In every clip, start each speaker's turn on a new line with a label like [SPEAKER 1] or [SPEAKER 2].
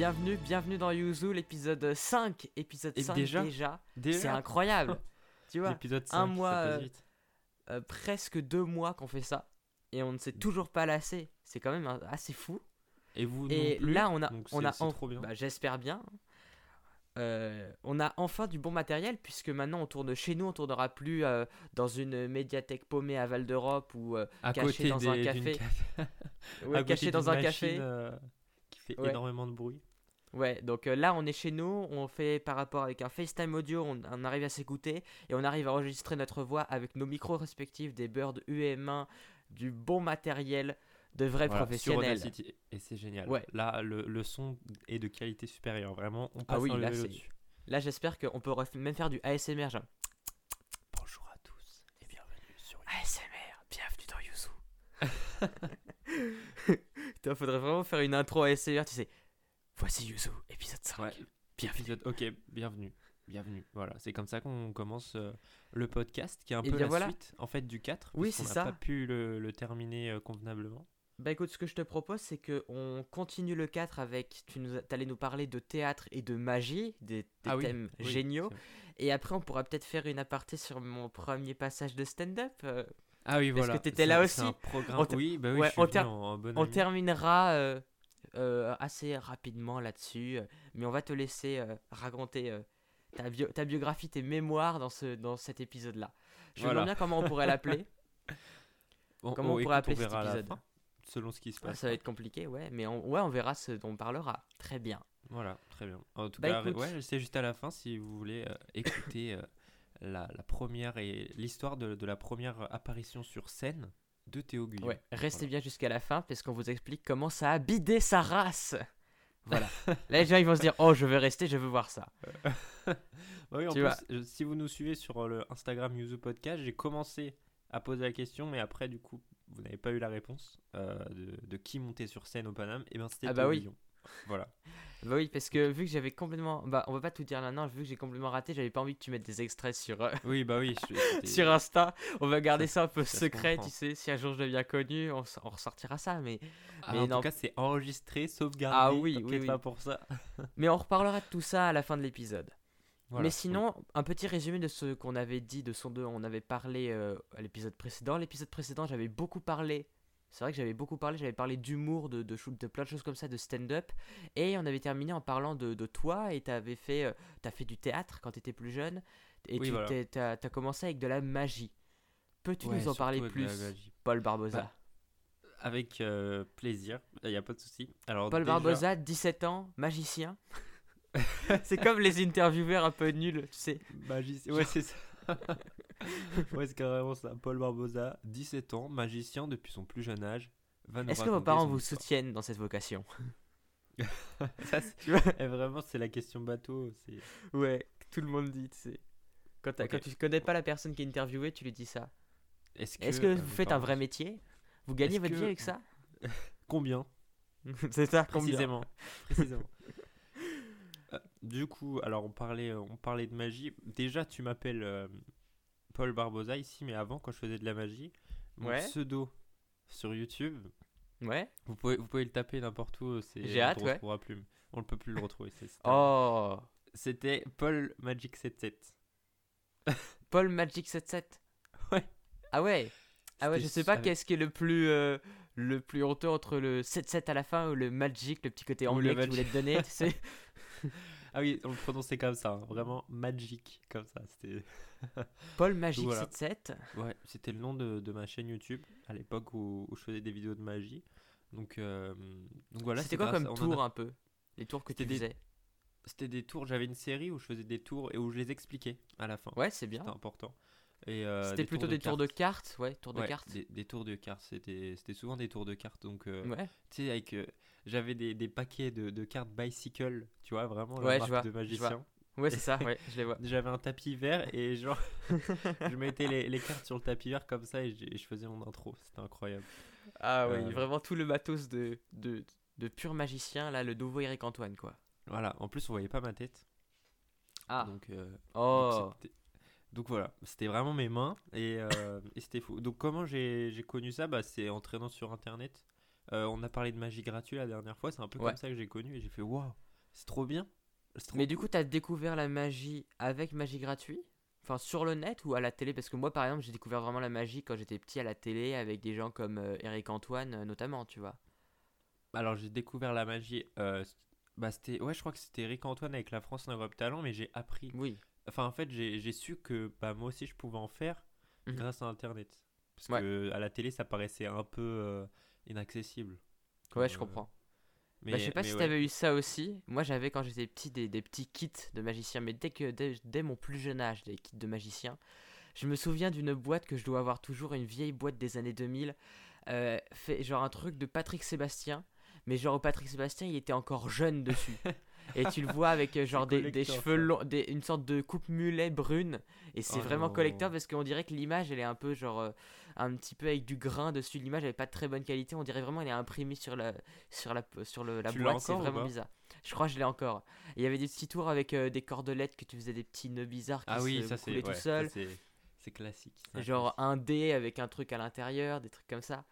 [SPEAKER 1] bienvenue, bienvenue dans Yuzu, l'épisode 5. Épisode
[SPEAKER 2] Et
[SPEAKER 1] 5
[SPEAKER 2] déjà
[SPEAKER 1] déjà.
[SPEAKER 2] Déjà
[SPEAKER 1] C'est incroyable. tu vois,
[SPEAKER 2] L'épisode
[SPEAKER 1] un
[SPEAKER 2] 5,
[SPEAKER 1] mois, euh, euh, presque deux mois qu'on fait ça. Et on ne s'est toujours pas lassé. C'est quand même un- assez fou.
[SPEAKER 2] Et vous
[SPEAKER 1] Et
[SPEAKER 2] non plus,
[SPEAKER 1] là, on a, on a en- bah, j'espère bien. Euh, on a enfin du bon matériel puisque maintenant on tourne chez nous, on tournera plus euh, dans une médiathèque paumée à Val d'Europe ou euh,
[SPEAKER 2] à
[SPEAKER 1] caché
[SPEAKER 2] côté
[SPEAKER 1] dans un
[SPEAKER 2] des-
[SPEAKER 1] café.
[SPEAKER 2] d'une café-
[SPEAKER 1] ouais, caché dans un café.
[SPEAKER 2] machine, qui fait
[SPEAKER 1] Ouais.
[SPEAKER 2] énormément de bruit.
[SPEAKER 1] Ouais, donc euh, là on est chez nous, on fait par rapport avec un FaceTime audio, on, on arrive à s'écouter et on arrive à enregistrer notre voix avec nos micros respectifs, des Bird UM1, du bon matériel, de vrais
[SPEAKER 2] Voilà, sur
[SPEAKER 1] professionnels.
[SPEAKER 2] Audacity, et c'est génial.
[SPEAKER 1] Ouais.
[SPEAKER 2] Là, le, le son est de qualité supérieure. Vraiment, on
[SPEAKER 1] Ah
[SPEAKER 2] passe
[SPEAKER 1] oui,
[SPEAKER 2] un
[SPEAKER 1] là,
[SPEAKER 2] au-dessus.
[SPEAKER 1] Là j'espère qu'on peut même faire du ASMR. Genre.
[SPEAKER 2] Bonjour à tous et bienvenue sur
[SPEAKER 1] ASMR, bienvenue dans Yuzu. Putain, faudrait vraiment faire une intro ASMR, tu sais. Voici Yuzu, épisode 5.
[SPEAKER 2] Ouais.
[SPEAKER 1] Bienvenue.
[SPEAKER 2] Épisode- Ok, bienvenue. Bienvenue. Voilà, c'est comme ça qu'on commence euh, le podcast qui est un
[SPEAKER 1] Eh
[SPEAKER 2] peu la
[SPEAKER 1] voilà.
[SPEAKER 2] suite en fait du 4.
[SPEAKER 1] Oui,
[SPEAKER 2] parce qu'on
[SPEAKER 1] c'est
[SPEAKER 2] n'a
[SPEAKER 1] ça.
[SPEAKER 2] pas pu le, le terminer euh, convenablement.
[SPEAKER 1] Bah écoute, ce que je te propose, c'est que on continue le 4 avec. Tu nous, allais nous parler de théâtre et de magie, des, des
[SPEAKER 2] Ah
[SPEAKER 1] thèmes
[SPEAKER 2] oui,
[SPEAKER 1] géniaux.
[SPEAKER 2] c'est.
[SPEAKER 1] Et après, on pourra peut-être faire une aparté sur mon premier passage de stand-up. euh,
[SPEAKER 2] Ah oui,
[SPEAKER 1] Parce
[SPEAKER 2] voilà.
[SPEAKER 1] que t'étais
[SPEAKER 2] c'est
[SPEAKER 1] là
[SPEAKER 2] c'est
[SPEAKER 1] aussi.
[SPEAKER 2] un programme.
[SPEAKER 1] On
[SPEAKER 2] Oui, bah oui,
[SPEAKER 1] ouais,
[SPEAKER 2] je suis
[SPEAKER 1] on
[SPEAKER 2] venu
[SPEAKER 1] ter-
[SPEAKER 2] en, en bon
[SPEAKER 1] on
[SPEAKER 2] ami.
[SPEAKER 1] terminera euh, assez rapidement là-dessus, euh, mais on va te laisser euh, raconter euh, ta, bio- ta biographie, tes mémoires dans, ce, dans cet épisode-là. Je
[SPEAKER 2] Voilà.
[SPEAKER 1] vois bien comment on pourrait l'appeler.
[SPEAKER 2] Bon,
[SPEAKER 1] comment on
[SPEAKER 2] écoute,
[SPEAKER 1] pourrait appeler cet épisode?
[SPEAKER 2] fin, Selon ce qui se
[SPEAKER 1] Ah,
[SPEAKER 2] passe.
[SPEAKER 1] ça va être compliqué, ouais, mais on, ouais, on verra ce dont on parlera. Très bien.
[SPEAKER 2] Voilà, très bien. En tout
[SPEAKER 1] Bah,
[SPEAKER 2] cas, ouais, c'est juste à la fin si vous voulez écouter la, la première et l'histoire de, de la première apparition sur scène de Théo Guillon.
[SPEAKER 1] Ouais, restez
[SPEAKER 2] Voilà.
[SPEAKER 1] bien jusqu'à la fin parce qu'on vous explique comment ça a bidé sa race. Voilà. Là, les gens ils vont se dire Oh, je veux rester, je veux voir ça.
[SPEAKER 2] Bah oui, en
[SPEAKER 1] Tu
[SPEAKER 2] plus,
[SPEAKER 1] vois.
[SPEAKER 2] euh, si vous nous suivez sur euh, le Instagram Yuzu Podcast, j'ai commencé à poser la question, mais après, du coup, vous n'avez pas eu la réponse euh, de, de qui montait sur scène au Paname. Et ben, c'était
[SPEAKER 1] Ah bah
[SPEAKER 2] Théo
[SPEAKER 1] oui.
[SPEAKER 2] Guillon. Voilà.
[SPEAKER 1] Bah oui, parce que vu que j'avais complètement. Bah, on va pas tout dire maintenant, vu que j'ai complètement raté, j'avais pas envie que tu mettes des extraits sur, euh,
[SPEAKER 2] Oui, bah oui.
[SPEAKER 1] sur Insta. On va garder ça, un peu
[SPEAKER 2] ça
[SPEAKER 1] secret, tu sais. Si un jour je deviens connu, on, on ressortira ça. Mais,
[SPEAKER 2] Ah,
[SPEAKER 1] mais
[SPEAKER 2] en
[SPEAKER 1] non.
[SPEAKER 2] tout cas, c'est enregistré, sauvegardé.
[SPEAKER 1] Ah oui, oui, oui.
[SPEAKER 2] pas pour ça.
[SPEAKER 1] mais on reparlera de tout ça à la fin de l'épisode.
[SPEAKER 2] Voilà.
[SPEAKER 1] Mais sinon, un petit résumé de ce qu'on avait dit, de son 2, on avait parlé euh, à l'épisode précédent. L'épisode précédent, j'avais beaucoup parlé. C'est vrai que j'avais beaucoup parlé, j'avais parlé d'humour, de, de, chou- de plein de choses comme ça, de stand-up. Et on avait terminé en parlant de, de toi et t'avais fait, euh, t'as fait du théâtre quand t'étais plus jeune. Et
[SPEAKER 2] Oui,
[SPEAKER 1] tu
[SPEAKER 2] voilà.
[SPEAKER 1] t'as commencé avec de la magie. Peux-tu
[SPEAKER 2] Ouais,
[SPEAKER 1] nous en parler plus. Paul Barbosa?
[SPEAKER 2] Bah, Avec euh, plaisir, il n'y a pas de souci.
[SPEAKER 1] Paul
[SPEAKER 2] déjà-
[SPEAKER 1] Barbosa, 17 ans, magicien. c'est comme les intervieweurs un peu nuls, tu sais.
[SPEAKER 2] Magicien. Ouais, c'est ça. ouais, c'est carrément ça. Paul Barbosa, 17 ans, magicien depuis son plus jeune âge.
[SPEAKER 1] Est-ce que vos parents vous
[SPEAKER 2] histoire.
[SPEAKER 1] soutiennent dans cette vocation?
[SPEAKER 2] Ça, Eh, Vraiment, c'est la question bateau.
[SPEAKER 1] Ouais, tout le monde dit, tu sais. Quand, t'as-
[SPEAKER 2] Ok.
[SPEAKER 1] quand tu connais pas la personne qui est interviewée, tu lui dis ça.
[SPEAKER 2] Est-ce que, euh,
[SPEAKER 1] vous faites un vrai métier? Vous gagnez votre vie
[SPEAKER 2] que-
[SPEAKER 1] avec ça?
[SPEAKER 2] Combien?
[SPEAKER 1] C'est ça, combien?
[SPEAKER 2] Précisément. Précisément. Euh, du coup, alors on parlait, euh, on parlait de magie. Déjà, tu m'appelles euh, Paul Barbosa ici, mais avant, quand je faisais de la magie, mon
[SPEAKER 1] Ouais.
[SPEAKER 2] pseudo sur YouTube,
[SPEAKER 1] Ouais.
[SPEAKER 2] vous pouvez, vous pouvez le taper n'importe où. C'est,
[SPEAKER 1] J'ai hâte, ouais.
[SPEAKER 2] On ne peut plus le retrouver. c'est- c'est
[SPEAKER 1] Oh
[SPEAKER 2] C'était Paul Magic 77.
[SPEAKER 1] Paul Magic 77
[SPEAKER 2] Ouais.
[SPEAKER 1] Ah ouais Ah ouais, je sais pas
[SPEAKER 2] avec-
[SPEAKER 1] qu'est-ce qui est le plus, euh, le plus honteux entre le 77 à la fin ou le Magic, le petit côté anglais que tu voulais te donner, tu sais.
[SPEAKER 2] Ah oui, on le prononçait comme ça, hein, vraiment Magic, comme ça. C'était,
[SPEAKER 1] Paul Magic
[SPEAKER 2] Voilà.
[SPEAKER 1] 77
[SPEAKER 2] ouais, c'était le nom de, de ma chaîne YouTube à l'époque où, où je faisais des vidéos de magie. Donc, euh, donc voilà.
[SPEAKER 1] C'était quoi comme
[SPEAKER 2] a-
[SPEAKER 1] tour un peu? Les tours que tu
[SPEAKER 2] des-
[SPEAKER 1] faisais?
[SPEAKER 2] C'était des tours. J'avais une série où je faisais des tours et où je les expliquais à la fin.
[SPEAKER 1] Ouais, c'est bien.
[SPEAKER 2] C'était important. Euh,
[SPEAKER 1] C'était plutôt des tours de cartes, ouais, tours de
[SPEAKER 2] Ouais,
[SPEAKER 1] cartes.
[SPEAKER 2] Des, des tours de cartes. C'était, c'était souvent des tours de cartes. Donc, euh,
[SPEAKER 1] Ouais.
[SPEAKER 2] tu sais, avec, euh, j'avais des, des paquets de, de cartes bicycle, tu vois, vraiment la
[SPEAKER 1] Ouais, je
[SPEAKER 2] marque
[SPEAKER 1] vois,
[SPEAKER 2] de
[SPEAKER 1] je vois.
[SPEAKER 2] magicien.
[SPEAKER 1] Ouais, c'est ça, ouais, je les vois.
[SPEAKER 2] J'avais un tapis vert et genre, je mettais les, les cartes sur le tapis vert comme ça et, je faisais mon intro. C'était incroyable.
[SPEAKER 1] Ah oui,
[SPEAKER 2] Euh,
[SPEAKER 1] vraiment tout le matos de, de, de pur magicien, là, le nouveau Eric Antoine, quoi.
[SPEAKER 2] Voilà. En plus, on voyait pas ma tête.
[SPEAKER 1] Ah,
[SPEAKER 2] Donc, euh,
[SPEAKER 1] oh,
[SPEAKER 2] Donc, voilà, c'était vraiment mes mains et, euh, et c'était fou. Donc comment j'ai j'ai connu ça? Bah, C'est en traînant sur internet. Euh, on a parlé de magie gratuite la dernière fois, c'est un peu
[SPEAKER 1] Ouais.
[SPEAKER 2] comme ça que j'ai connu et j'ai fait waouh, C'est trop bien. Trop
[SPEAKER 1] Mais du coup, t'as découvert la magie avec magie gratuit Enfin, sur le net ou à la télé? Parce que moi, par exemple, j'ai découvert vraiment la magie quand j'étais petit à la télé avec des gens comme euh, Eric Antoine, euh, notamment, tu vois.
[SPEAKER 2] Alors j'ai découvert la magie. euh, bah c'était, ouais, je crois que c'était Eric Antoine avec la France en Europe Talent, mais j'ai appris.
[SPEAKER 1] Oui.
[SPEAKER 2] Enfin, en fait, j'ai su que bah, moi aussi je pouvais en faire
[SPEAKER 1] Mhm.
[SPEAKER 2] grâce à Internet. Parce
[SPEAKER 1] Ouais.
[SPEAKER 2] que à la télé, ça paraissait un peu inaccessible.
[SPEAKER 1] Ouais, je
[SPEAKER 2] euh,
[SPEAKER 1] comprends.
[SPEAKER 2] Mais,
[SPEAKER 1] Bah, je sais pas si
[SPEAKER 2] ouais.
[SPEAKER 1] t'avais eu ça aussi. Moi, j'avais quand j'étais petit des, des petits kits de magicien, mais dès que dès, dès mon plus jeune âge, des kits de magicien, je me souviens d'une boîte que je dois avoir toujours, une vieille boîte des années 2000, euh, fait genre un truc de Patrick Sébastien, mais genre Patrick Sébastien, il était encore jeune dessus. Et tu le vois avec euh, genre des, cheveux longs, des- une sorte de coupe mulet brune, et c'est
[SPEAKER 2] Oh
[SPEAKER 1] vraiment
[SPEAKER 2] non.
[SPEAKER 1] collector parce qu'on dirait que l'image elle est un peu genre euh, un petit peu avec du grain dessus. L'image elle est pas de très bonne qualité, on dirait vraiment elle est imprimée sur la sur la sur le, la
[SPEAKER 2] Tu
[SPEAKER 1] boîte, c'est vraiment bizarre. Je crois que je l'ai encore. Il y avait des petits tours avec euh, des cordelettes que tu faisais des petits nœuds bizarres qui
[SPEAKER 2] Ah oui,
[SPEAKER 1] se
[SPEAKER 2] ça c'est
[SPEAKER 1] coulaient tout
[SPEAKER 2] ouais,
[SPEAKER 1] seul.
[SPEAKER 2] c'est classique.
[SPEAKER 1] Genre un dé avec un truc à l'intérieur, des trucs comme ça.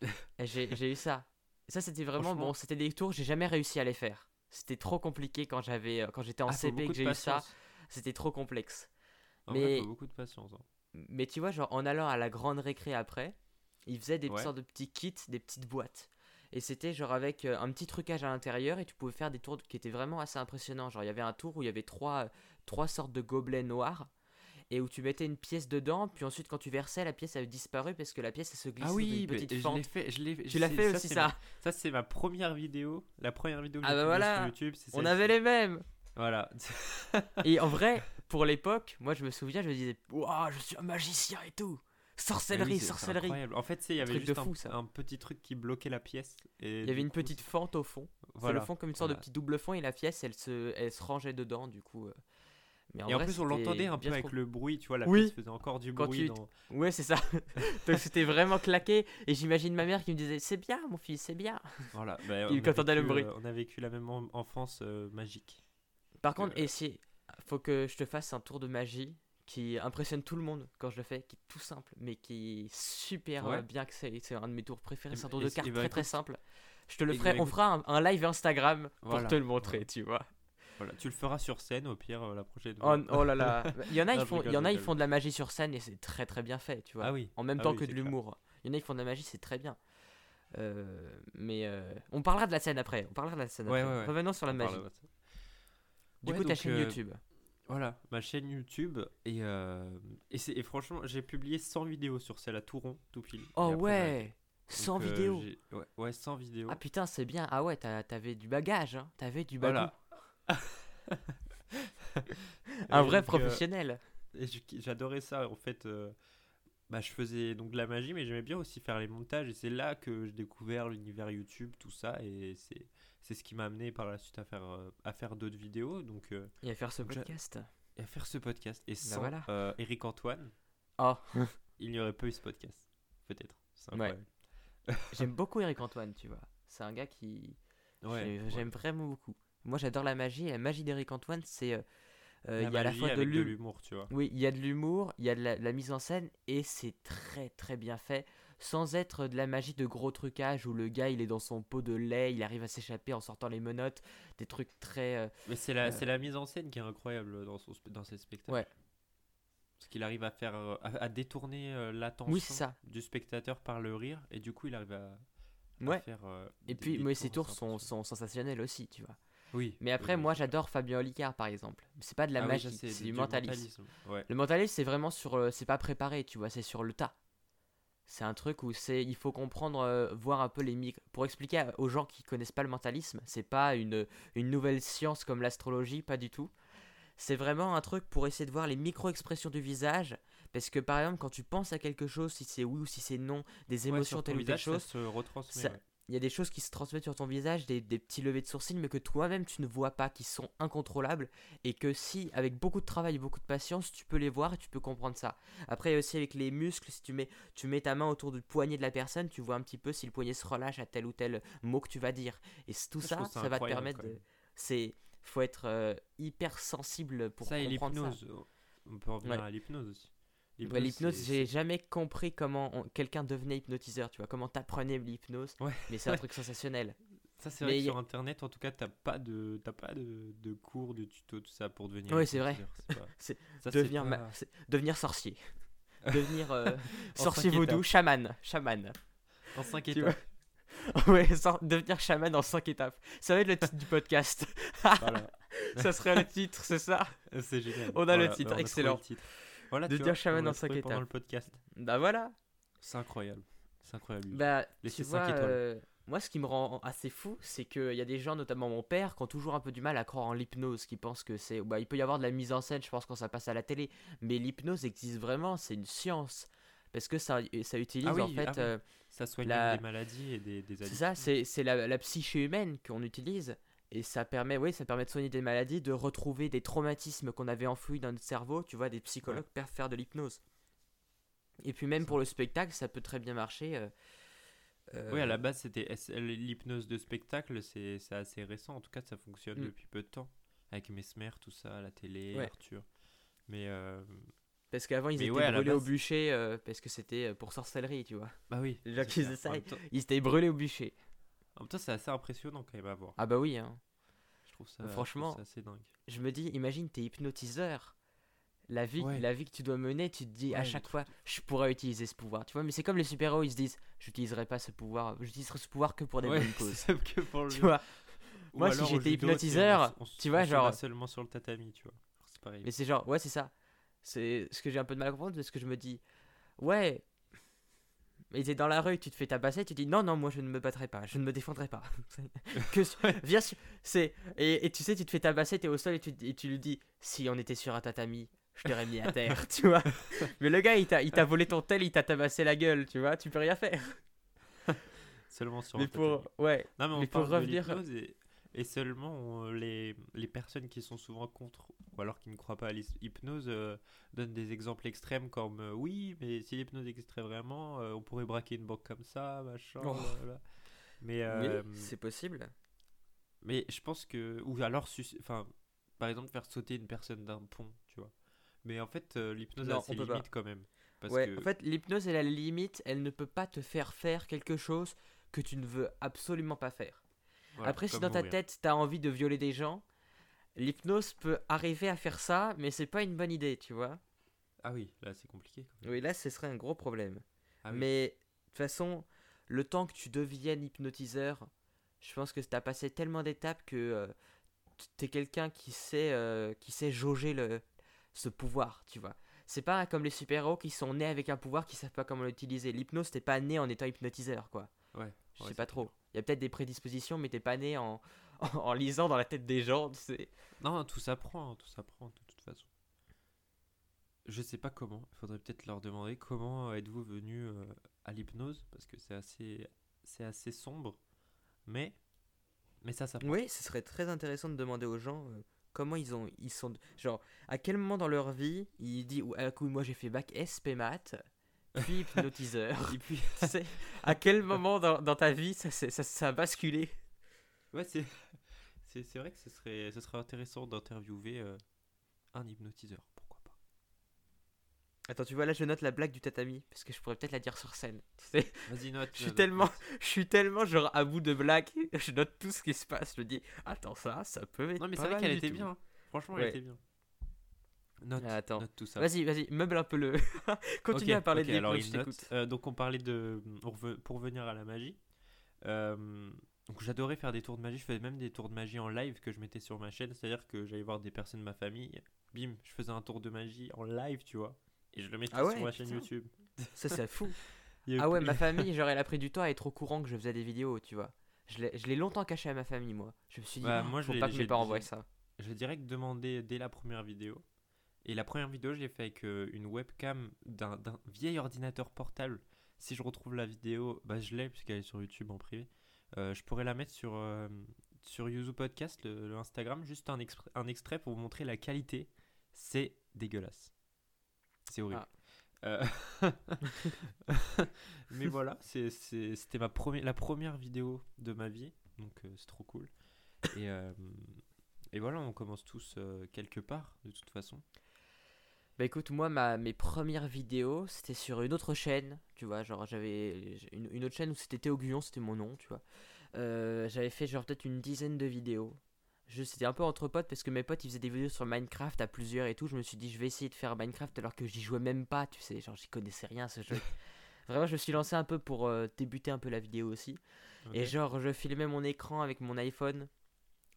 [SPEAKER 1] J'ai eu ça. Ça c'était vraiment bon, c'était des tours, j'ai jamais réussi à les faire. C'était trop compliqué quand j'avais euh, quand j'étais en
[SPEAKER 2] Ah,
[SPEAKER 1] CP que j'ai eu ça, c'était trop complexe.
[SPEAKER 2] En vrai,
[SPEAKER 1] mais-
[SPEAKER 2] faut beaucoup de patience. hein.
[SPEAKER 1] Mais tu vois, genre en allant à la grande récré après, ils faisaient des
[SPEAKER 2] Ouais.
[SPEAKER 1] sortes de petits kits, des petites boîtes. Et c'était genre avec euh, un petit trucage à l'intérieur et tu pouvais faire des tours qui étaient vraiment assez impressionnants. Genre il y avait un tour où il y avait trois, euh, trois sortes de gobelets noirs et où tu mettais une pièce dedans, puis ensuite quand tu versais, la pièce avait disparu parce que la pièce elle se glissait
[SPEAKER 2] Ah
[SPEAKER 1] dans
[SPEAKER 2] oui,
[SPEAKER 1] une
[SPEAKER 2] mais
[SPEAKER 1] petite
[SPEAKER 2] je l'ai
[SPEAKER 1] fente.
[SPEAKER 2] fait, je l'ai.
[SPEAKER 1] Tu l'as fait aussi
[SPEAKER 2] c'est
[SPEAKER 1] ça
[SPEAKER 2] ma- Ça c'est ma première vidéo, la première vidéo que
[SPEAKER 1] Ah
[SPEAKER 2] j'ai
[SPEAKER 1] bah voilà,
[SPEAKER 2] sur YouTube.
[SPEAKER 1] On avait les mêmes
[SPEAKER 2] Voilà.
[SPEAKER 1] Et en vrai, pour l'époque, moi je me souviens, je me disais, Waouh, je suis un magicien et tout
[SPEAKER 2] Ah
[SPEAKER 1] Sorcellerie,
[SPEAKER 2] oui, c'est- c'est
[SPEAKER 1] sorcellerie
[SPEAKER 2] incroyable. En fait, il y avait
[SPEAKER 1] Truc de
[SPEAKER 2] juste un,
[SPEAKER 1] fou, ça.
[SPEAKER 2] un petit truc qui bloquait la pièce. Et
[SPEAKER 1] Il y avait une
[SPEAKER 2] coup,
[SPEAKER 1] petite fente au fond. C'est
[SPEAKER 2] Voilà.
[SPEAKER 1] le fond comme une sorte
[SPEAKER 2] voilà.
[SPEAKER 1] de petit double fond et la pièce elle se, elle se rangeait dedans du coup. Mais
[SPEAKER 2] Et en
[SPEAKER 1] vrai,
[SPEAKER 2] plus, on l'entendait un peu avec
[SPEAKER 1] trop-
[SPEAKER 2] le bruit, tu vois, la
[SPEAKER 1] Oui.
[SPEAKER 2] pièce faisait encore du
[SPEAKER 1] Quand
[SPEAKER 2] bruit.
[SPEAKER 1] tu-
[SPEAKER 2] dans-
[SPEAKER 1] Ouais, c'est ça. Donc c'était vraiment claqué et j'imagine ma mère qui me disait c'est bien mon fils, c'est bien.
[SPEAKER 2] Voilà. bah,
[SPEAKER 1] Il
[SPEAKER 2] on a
[SPEAKER 1] le bruit.
[SPEAKER 2] euh, on a vécu la même en- enfance euh, magique.
[SPEAKER 1] Par contre,
[SPEAKER 2] Euh.
[SPEAKER 1] et si faut que je te fasse un tour de magie qui impressionne tout le monde quand je le fais, qui est tout simple mais qui est super
[SPEAKER 2] Ouais.
[SPEAKER 1] euh, bien que c'est c'est un de mes tours préférés, c'est un tour de cartes
[SPEAKER 2] eh ben,
[SPEAKER 1] très très simple. Je te le
[SPEAKER 2] eh
[SPEAKER 1] ferai,
[SPEAKER 2] ben,
[SPEAKER 1] on fera un, un live Instagram pour te le montrer, tu vois.
[SPEAKER 2] Voilà. Tu le feras sur scène au pire euh, la prochaine
[SPEAKER 1] Oh,
[SPEAKER 2] fois.
[SPEAKER 1] oh là là, il y en a ils font, il y en a ils font de la magie sur scène et c'est très très bien fait, tu vois.
[SPEAKER 2] Ah oui.
[SPEAKER 1] En même
[SPEAKER 2] Ah
[SPEAKER 1] temps
[SPEAKER 2] oui,
[SPEAKER 1] que de l'humour. Il y en a qui font de la magie, c'est très bien. Euh, mais euh, on parlera de la scène après. On parlera de la scène
[SPEAKER 2] Ouais,
[SPEAKER 1] après.
[SPEAKER 2] ouais, ouais.
[SPEAKER 1] Revenons sur la
[SPEAKER 2] On
[SPEAKER 1] magie.
[SPEAKER 2] de.
[SPEAKER 1] Du coup, ta chaîne YouTube.
[SPEAKER 2] Voilà, ma chaîne YouTube. Et, et, et franchement, j'ai publié 100 vidéos sur celle à tout rond, tout pile.
[SPEAKER 1] Oh
[SPEAKER 2] après, bah,
[SPEAKER 1] ouais 100
[SPEAKER 2] donc, euh,
[SPEAKER 1] vidéos.
[SPEAKER 2] ouais, ouais, 100 vidéos.
[SPEAKER 1] Ah putain, c'est bien. Ah ouais, t'avais du bagage. Hein. T'avais du
[SPEAKER 2] Voilà.
[SPEAKER 1] Un vrai
[SPEAKER 2] donc, euh,
[SPEAKER 1] professionnel.
[SPEAKER 2] j'adorais ça en fait. euh, bah, je faisais donc de la magie, mais j'aimais bien aussi faire les montages. Et c'est là que j'ai découvert l'univers YouTube, tout ça. Et c'est ce qui m'a amené par la suite à faire, euh, à faire d'autres vidéos. Donc,
[SPEAKER 1] Et à faire ce podcast.
[SPEAKER 2] et à faire ce podcast. Et sans
[SPEAKER 1] voilà.
[SPEAKER 2] euh, Eric Antoine,
[SPEAKER 1] Oh,
[SPEAKER 2] il n'y aurait pas eu ce podcast. Peut-être.
[SPEAKER 1] Ouais. j'aime beaucoup Eric Antoine, tu vois. C'est un gars qui.
[SPEAKER 2] Ouais,
[SPEAKER 1] j'ai-
[SPEAKER 2] ouais.
[SPEAKER 1] J'aime vraiment beaucoup. Moi, j'adore la magie. Et la magie d'Eric Antoine, c'est. euh, euh, il y a à la fois de l'humour.
[SPEAKER 2] tu vois.
[SPEAKER 1] Oui, il y a de l'humour, il y a de la, la mise en scène et c'est très très bien fait sans être de la magie de gros trucage où le gars il est dans son pot de lait, il arrive à s'échapper en sortant les menottes, des trucs très euh,
[SPEAKER 2] Mais c'est la,
[SPEAKER 1] Euh,
[SPEAKER 2] c'est la mise en scène qui est incroyable dans, son, dans ses spectacles.
[SPEAKER 1] Ouais.
[SPEAKER 2] Parce qu'il arrive à faire à, à détourner l'attention
[SPEAKER 1] Oui,
[SPEAKER 2] du spectateur par le rire et du coup il arrive à, à
[SPEAKER 1] Ouais.
[SPEAKER 2] faire
[SPEAKER 1] Et puis mais ces
[SPEAKER 2] tours
[SPEAKER 1] sont, sont sensationnels aussi, tu vois.
[SPEAKER 2] Oui.
[SPEAKER 1] Mais après
[SPEAKER 2] oui,
[SPEAKER 1] moi j'adore Fabien Olicard par exemple. C'est pas de la
[SPEAKER 2] Ah
[SPEAKER 1] magie, c'est du, mentalisme.
[SPEAKER 2] Ouais.
[SPEAKER 1] Le mentalisme c'est vraiment sur euh, c'est pas préparé, tu vois, c'est sur le tas. C'est un truc où c'est il faut comprendre euh, voir un peu les micros pour expliquer à- aux gens qui connaissent pas le mentalisme, c'est pas une une nouvelle science comme l'astrologie, pas du tout. C'est vraiment un truc pour essayer de voir les micro-expressions du visage parce que par exemple quand tu penses à quelque chose si c'est oui ou si c'est non, des
[SPEAKER 2] Ouais,
[SPEAKER 1] émotions
[SPEAKER 2] ton
[SPEAKER 1] telle ou telle
[SPEAKER 2] ça se retransmet.
[SPEAKER 1] ça-
[SPEAKER 2] ouais.
[SPEAKER 1] Il y a des choses qui se transmettent sur ton visage, des, des petits levés de sourcils, mais que toi-même tu ne vois pas, qui sont incontrôlables, et que si, avec beaucoup de travail et beaucoup de patience, tu peux les voir et tu peux comprendre ça. Après, il y a aussi avec les muscles, si tu mets, tu mets ta main autour du poignet de la personne, tu vois un petit peu si le poignet se relâche à tel ou tel mot que tu vas dire. Et tout
[SPEAKER 2] Ça, je
[SPEAKER 1] ça,
[SPEAKER 2] ça
[SPEAKER 1] ça, va te permettre de... C'est... faut être euh, hyper sensible pour
[SPEAKER 2] ça et
[SPEAKER 1] comprendre ça.
[SPEAKER 2] l'hypnose. On peut revenir
[SPEAKER 1] Ouais.
[SPEAKER 2] à l'hypnose aussi.
[SPEAKER 1] L'hypnose, j'ai jamais compris comment on- quelqu'un devenait hypnotiseur, tu vois, comment t'apprenais l'hypnose,
[SPEAKER 2] Ouais.
[SPEAKER 1] mais c'est un truc sensationnel.
[SPEAKER 2] Ça, c'est vrai
[SPEAKER 1] Mais
[SPEAKER 2] que
[SPEAKER 1] y a-
[SPEAKER 2] sur internet, en tout cas, t'as pas de, t'as pas de, de cours, de tuto, tout ça pour devenir.
[SPEAKER 1] Ouais, c'est vrai.
[SPEAKER 2] pas- ça,
[SPEAKER 1] devenir,
[SPEAKER 2] pas-
[SPEAKER 1] ma- c'est- devenir sorcier. devenir euh, sorcier vaudou, chaman. Chaman.
[SPEAKER 2] En 5
[SPEAKER 1] Tu
[SPEAKER 2] étapes.
[SPEAKER 1] ouais, sor- devenir chaman en 5 étapes. Ça va être le titre du podcast. Ça serait le titre, c'est ça?
[SPEAKER 2] C'est génial.
[SPEAKER 1] On a le titre,
[SPEAKER 2] bah,
[SPEAKER 1] excellent.
[SPEAKER 2] Voilà,
[SPEAKER 1] De dire
[SPEAKER 2] vois, l'a
[SPEAKER 1] en cinq
[SPEAKER 2] trouvé pendant
[SPEAKER 1] étapes.
[SPEAKER 2] le podcast.
[SPEAKER 1] Bah voilà.
[SPEAKER 2] C'est incroyable. C'est incroyable.
[SPEAKER 1] Bah, tu vois, euh, moi, ce qui me rend assez fou, c'est qu'il y a des gens, notamment mon père, qui ont toujours un peu du mal à croire en l'hypnose, qui pensent que c'est. Bah, il peut y avoir de la mise en scène, je pense, quand ça passe à la télé, mais l'hypnose existe vraiment, c'est une science. Parce que ça, ça utilise
[SPEAKER 2] Ah oui,
[SPEAKER 1] en fait.
[SPEAKER 2] ah oui.
[SPEAKER 1] euh,
[SPEAKER 2] Ça soigne
[SPEAKER 1] la-
[SPEAKER 2] des maladies et des, des
[SPEAKER 1] c'est ça, c'est c'est la, la psyché humaine qu'on utilise. Et ça permet, oui, ça permet de soigner des maladies, de retrouver des traumatismes qu'on avait enfouis dans notre cerveau. Tu vois, des psychologues peuvent faire de l'hypnose. Et puis même
[SPEAKER 2] Ça.
[SPEAKER 1] pour le spectacle, ça peut très bien marcher. euh,
[SPEAKER 2] Oui, à
[SPEAKER 1] euh,
[SPEAKER 2] la base, c'était l'hypnose de spectacle, c'est assez récent. En tout cas, ça fonctionne
[SPEAKER 1] Mm.
[SPEAKER 2] depuis peu de temps. Avec Mesmer, tout ça, la télé,
[SPEAKER 1] Ouais.
[SPEAKER 2] Arthur. Mais euh,
[SPEAKER 1] Parce qu'avant, ils
[SPEAKER 2] Mais
[SPEAKER 1] étaient
[SPEAKER 2] ouais,
[SPEAKER 1] brûlés au bûcher euh, parce que c'était euh, pour sorcellerie, tu vois.
[SPEAKER 2] bah oui.
[SPEAKER 1] Les gens qui
[SPEAKER 2] ça. Même temps-
[SPEAKER 1] Ils étaient brûlés au bûcher.
[SPEAKER 2] En même temps, c'est assez impressionnant quand même à voir.
[SPEAKER 1] Ah bah oui, hein.
[SPEAKER 2] Je trouve ça, je trouve
[SPEAKER 1] Franchement,
[SPEAKER 2] ça assez dingue.
[SPEAKER 1] Je me dis, imagine, t'es hypnotiseur. La vie,
[SPEAKER 2] Ouais.
[SPEAKER 1] la vie que tu dois mener, tu te dis à chaque fois, je pourrais utiliser ce pouvoir. Tu vois, mais c'est comme les super-héros, ils se disent, j'utiliserai pas ce pouvoir, j'utiliserai ce pouvoir que pour des
[SPEAKER 2] Ouais,
[SPEAKER 1] bonnes causes.
[SPEAKER 2] c'est que pour le
[SPEAKER 1] Tu vois,
[SPEAKER 2] Ou
[SPEAKER 1] moi, si j'étais hypnotiseur,
[SPEAKER 2] on on
[SPEAKER 1] tu vois,
[SPEAKER 2] on
[SPEAKER 1] genre-
[SPEAKER 2] seulement sur le tatami, tu vois. C'est pareil.
[SPEAKER 1] mais c'est genre, ouais, c'est ça. C'est ce que j'ai un peu de mal à comprendre, parce que je me dis, ouais, mais t'es dans la rue, tu te fais tabasser, tu dis, non, non, moi je ne me battrai pas, je ne me défendrai pas. que viens c'est et, et tu sais, tu te fais tabasser, t'es au sol et tu, et tu lui dis, si on était sur un tatami, je t'aurais mis à terre, tu vois. Mais le gars, il t'a volé ton tel, il t'a tabassé la gueule, tu vois, tu peux rien faire.
[SPEAKER 2] Seulement sur
[SPEAKER 1] mais
[SPEAKER 2] un tatami.
[SPEAKER 1] pour, ouais,
[SPEAKER 2] Non, mais
[SPEAKER 1] pour revenir-
[SPEAKER 2] et, et seulement les, les personnes qui sont souvent contre ou alors qui ne croient pas à l'hypnose euh, donnent des exemples extrêmes comme euh, oui, mais si l'hypnose existerait vraiment, euh, on pourrait braquer une banque comme ça, machin.
[SPEAKER 1] Oh.
[SPEAKER 2] Mais,
[SPEAKER 1] oui, c'est possible.
[SPEAKER 2] mais je pense que. Ou alors, enfin, par exemple, faire sauter une personne d'un pont, tu vois. Mais en fait, l'hypnose a ses
[SPEAKER 1] pas.
[SPEAKER 2] limites quand même. Parce
[SPEAKER 1] ouais,
[SPEAKER 2] que.
[SPEAKER 1] en fait, l'hypnose, elle a la limite, elle ne peut pas te faire faire quelque chose que tu ne veux absolument pas faire.
[SPEAKER 2] Voilà,
[SPEAKER 1] Après, si dans ta tête, t'as envie de violer des gens, l'hypnose peut arriver à faire ça, mais c'est pas une bonne idée, tu vois.
[SPEAKER 2] Ah oui, là, c'est compliqué. quand même.
[SPEAKER 1] Oui, là, ce serait un gros problème.
[SPEAKER 2] Ah oui.
[SPEAKER 1] Mais de toute façon, le temps que tu deviennes hypnotiseur, je pense que t'as passé tellement d'étapes que euh, t'es quelqu'un qui sait, euh, qui sait jauger le, ce pouvoir, tu vois. C'est pas comme les super-héros qui sont nés avec un pouvoir qui savent pas comment l'utiliser. L'hypnose, t'es pas né en étant hypnotiseur, quoi.
[SPEAKER 2] Ouais.
[SPEAKER 1] Je
[SPEAKER 2] ouais,
[SPEAKER 1] sais pas trop. Y a peut-être des prédispositions, mais t'es pas né en, en, lisant dans la tête des gens, tu sais.
[SPEAKER 2] Non, tout s'apprend, tout s'apprend de toute façon. Je sais pas comment, il faudrait peut-être leur demander comment êtes-vous venu euh, à l'hypnose parce que c'est assez c'est assez sombre mais mais ça s'apprend.
[SPEAKER 1] Oui, ce serait très intéressant de demander aux gens euh, comment ils ont ils sont genre à quel moment dans leur vie ils disent ou à coup moi j'ai fait bac SP maths puis hypnotiseur.
[SPEAKER 2] Et puis
[SPEAKER 1] tu sais, à quel moment dans, dans ta vie ça, ça, ça a basculé?
[SPEAKER 2] Ouais, c'est c'est c'est vrai que ce serait ce serait intéressant d'interviewer euh, un hypnotiseur, pourquoi pas.
[SPEAKER 1] Attends, tu vois là je note la blague du tatami parce que je pourrais peut-être la dire sur scène. Tu sais,
[SPEAKER 2] Vas-y, note.
[SPEAKER 1] je suis
[SPEAKER 2] note,
[SPEAKER 1] tellement
[SPEAKER 2] note.
[SPEAKER 1] je suis tellement genre à bout de blagues, je note tout ce qui se passe, je me dis attends ça ça peut être
[SPEAKER 2] Non, mais
[SPEAKER 1] pas
[SPEAKER 2] c'est vrai
[SPEAKER 1] mal
[SPEAKER 2] qu'elle était
[SPEAKER 1] tout.
[SPEAKER 2] bien. Franchement,
[SPEAKER 1] Ouais.
[SPEAKER 2] elle était bien. Note,
[SPEAKER 1] Ah, attends.
[SPEAKER 2] note tout ça.
[SPEAKER 1] Vas-y, vas-y, meuble un peu le. Continue à parler
[SPEAKER 2] ok,
[SPEAKER 1] de
[SPEAKER 2] alors
[SPEAKER 1] je
[SPEAKER 2] note. Euh, donc on parlait de pour revenir à la magie. euh, donc j'adorais faire des tours de magie. Je faisais même des tours de magie en live que je mettais sur ma chaîne. C'est-à-dire que j'allais voir des personnes de ma famille. Bim, je faisais un tour de magie en live, tu vois. Et je le mettais
[SPEAKER 1] Ah ouais,
[SPEAKER 2] sur ma chaîne. YouTube.
[SPEAKER 1] Ça, c'est fou.
[SPEAKER 2] Il
[SPEAKER 1] Ah ouais, ma famille, genre, elle a pris du temps à être au courant que je faisais des vidéos, tu vois. Je l'ai je longtemps caché à ma famille, moi. Je me suis dit,
[SPEAKER 2] Bah,
[SPEAKER 1] oh,
[SPEAKER 2] moi, je
[SPEAKER 1] faut
[SPEAKER 2] l'ai-
[SPEAKER 1] pas que mes parents voient ça.
[SPEAKER 2] J'ai direct demandé dès la première vidéo. Et la première vidéo, je l'ai fait avec euh, une webcam d'un vieil ordinateur portable. Si je retrouve la vidéo, bah je l'ai puisqu'elle est sur YouTube en privé. Euh, je pourrais la mettre sur, euh, sur Yuzu Podcast, le, le Instagram, juste un, extrait pour vous montrer la qualité. C'est dégueulasse. C'est horrible. Euh, Mais voilà, c'était ma première, la première vidéo de ma vie, donc c'est trop cool. Et, et voilà, on commence tous quelque part, de toute façon.
[SPEAKER 1] Bah écoute, moi, ma, mes premières vidéos, c'était sur une autre chaîne, tu vois. Genre, j'avais une, une autre chaîne où c'était Théo Guyon, c'était mon nom, tu vois. euh, j'avais fait genre peut-être une dizaine de vidéos. Je- C'était un peu entre potes parce que mes potes ils faisaient des vidéos sur Minecraft à plusieurs et tout. Je me suis dit je vais essayer de faire Minecraft alors que j'y jouais même pas, tu sais, genre j'y connaissais rien à ce jeu. Vraiment, je me suis lancé un peu pour euh, débuter un peu la vidéo aussi. Et genre, je filmais mon écran avec mon iPhone,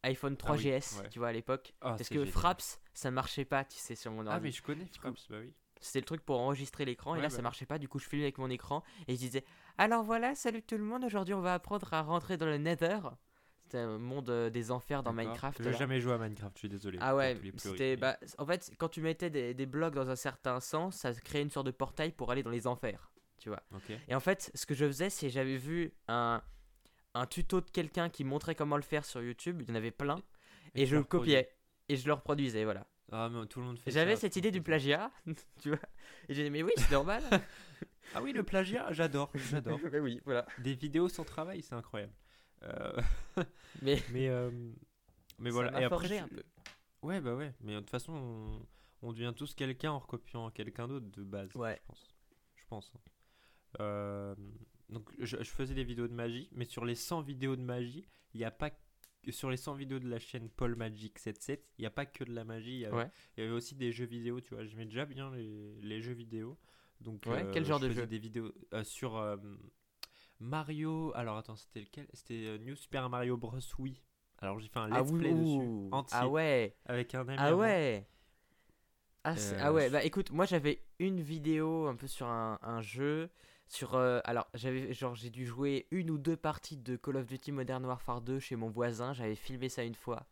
[SPEAKER 1] iPhone
[SPEAKER 2] Ah oui,
[SPEAKER 1] 3GS,
[SPEAKER 2] ouais.
[SPEAKER 1] tu vois, à l'époque.
[SPEAKER 2] Ah,
[SPEAKER 1] Parce
[SPEAKER 2] c'est
[SPEAKER 1] que
[SPEAKER 2] génial.
[SPEAKER 1] Fraps, ça marchait pas, tu sais, sur mon
[SPEAKER 2] Ah,
[SPEAKER 1] ordi.
[SPEAKER 2] mais je connais Fraps, bah oui.
[SPEAKER 1] C'était le truc pour enregistrer l'écran, et là,
[SPEAKER 2] bah
[SPEAKER 1] ça marchait pas. Du coup, je filmais avec mon écran, et je disais Alors voilà, salut tout le monde, aujourd'hui, on va apprendre à rentrer dans le Nether. C'était un monde euh, des enfers dans. Minecraft.
[SPEAKER 2] J'ai jamais joué à Minecraft, je suis désolé.
[SPEAKER 1] Ah ouais, c'était. Bah, en fait, quand tu mettais des, des blocs dans un certain sens, ça créait une sorte de portail pour aller dans les enfers, tu vois.
[SPEAKER 2] Ok.
[SPEAKER 1] Et en fait, ce que je faisais, c'est j'avais vu un, un tuto de quelqu'un qui montrait comment le faire sur YouTube, il y en avait plein, et, je
[SPEAKER 2] le
[SPEAKER 1] copiais, et je le reproduisais, voilà.
[SPEAKER 2] Ah, mais tout le monde fait
[SPEAKER 1] J'avais cette idée du plagiat, tu vois. Et j'ai dit, mais oui, c'est normal.
[SPEAKER 2] Ah oui, le plagiat, j'adore, j'adore.
[SPEAKER 1] mais oui, voilà.
[SPEAKER 2] Des vidéos sans travail, c'est incroyable. Euh,
[SPEAKER 1] Mais,
[SPEAKER 2] mais euh, mais
[SPEAKER 1] ça
[SPEAKER 2] voilà. Et après,
[SPEAKER 1] un peu.
[SPEAKER 2] Ouais, bah ouais. Mais de toute façon, on, on devient tous quelqu'un en recopiant quelqu'un d'autre de base.
[SPEAKER 1] Ouais.
[SPEAKER 2] Je pense. Je pense. hein. Euh, donc, je, je faisais des vidéos de magie, mais sur les 100 vidéos de magie, il n'y a pas sur les 100 vidéos de la chaîne Paul Magic 77, il n'y a pas que de la magie. Il y avait,
[SPEAKER 1] Ouais.
[SPEAKER 2] il y avait aussi des jeux vidéo, tu vois. J'aimais déjà bien les, les jeux vidéo. Donc,
[SPEAKER 1] Ouais,
[SPEAKER 2] euh,
[SPEAKER 1] quel genre
[SPEAKER 2] je
[SPEAKER 1] de
[SPEAKER 2] faisais
[SPEAKER 1] jeu
[SPEAKER 2] des vidéos euh, sur euh, Mario. Alors, attends, c'était lequel? C'était euh, New Super Mario Bros. Wii. Alors, j'ai fait un
[SPEAKER 1] Ah
[SPEAKER 2] let's
[SPEAKER 1] oui,
[SPEAKER 2] play dessus, entier,
[SPEAKER 1] ah ouais,
[SPEAKER 2] avec un ami.
[SPEAKER 1] ah ouais. Ah, ah
[SPEAKER 2] Euh,
[SPEAKER 1] ouais, bah écoute, moi j'avais une vidéo un peu sur un, un jeu. Sur, euh, alors, j'avais genre j'ai dû jouer une ou deux parties de Call of Duty Modern Warfare 2 chez mon voisin. J'avais filmé ça une fois.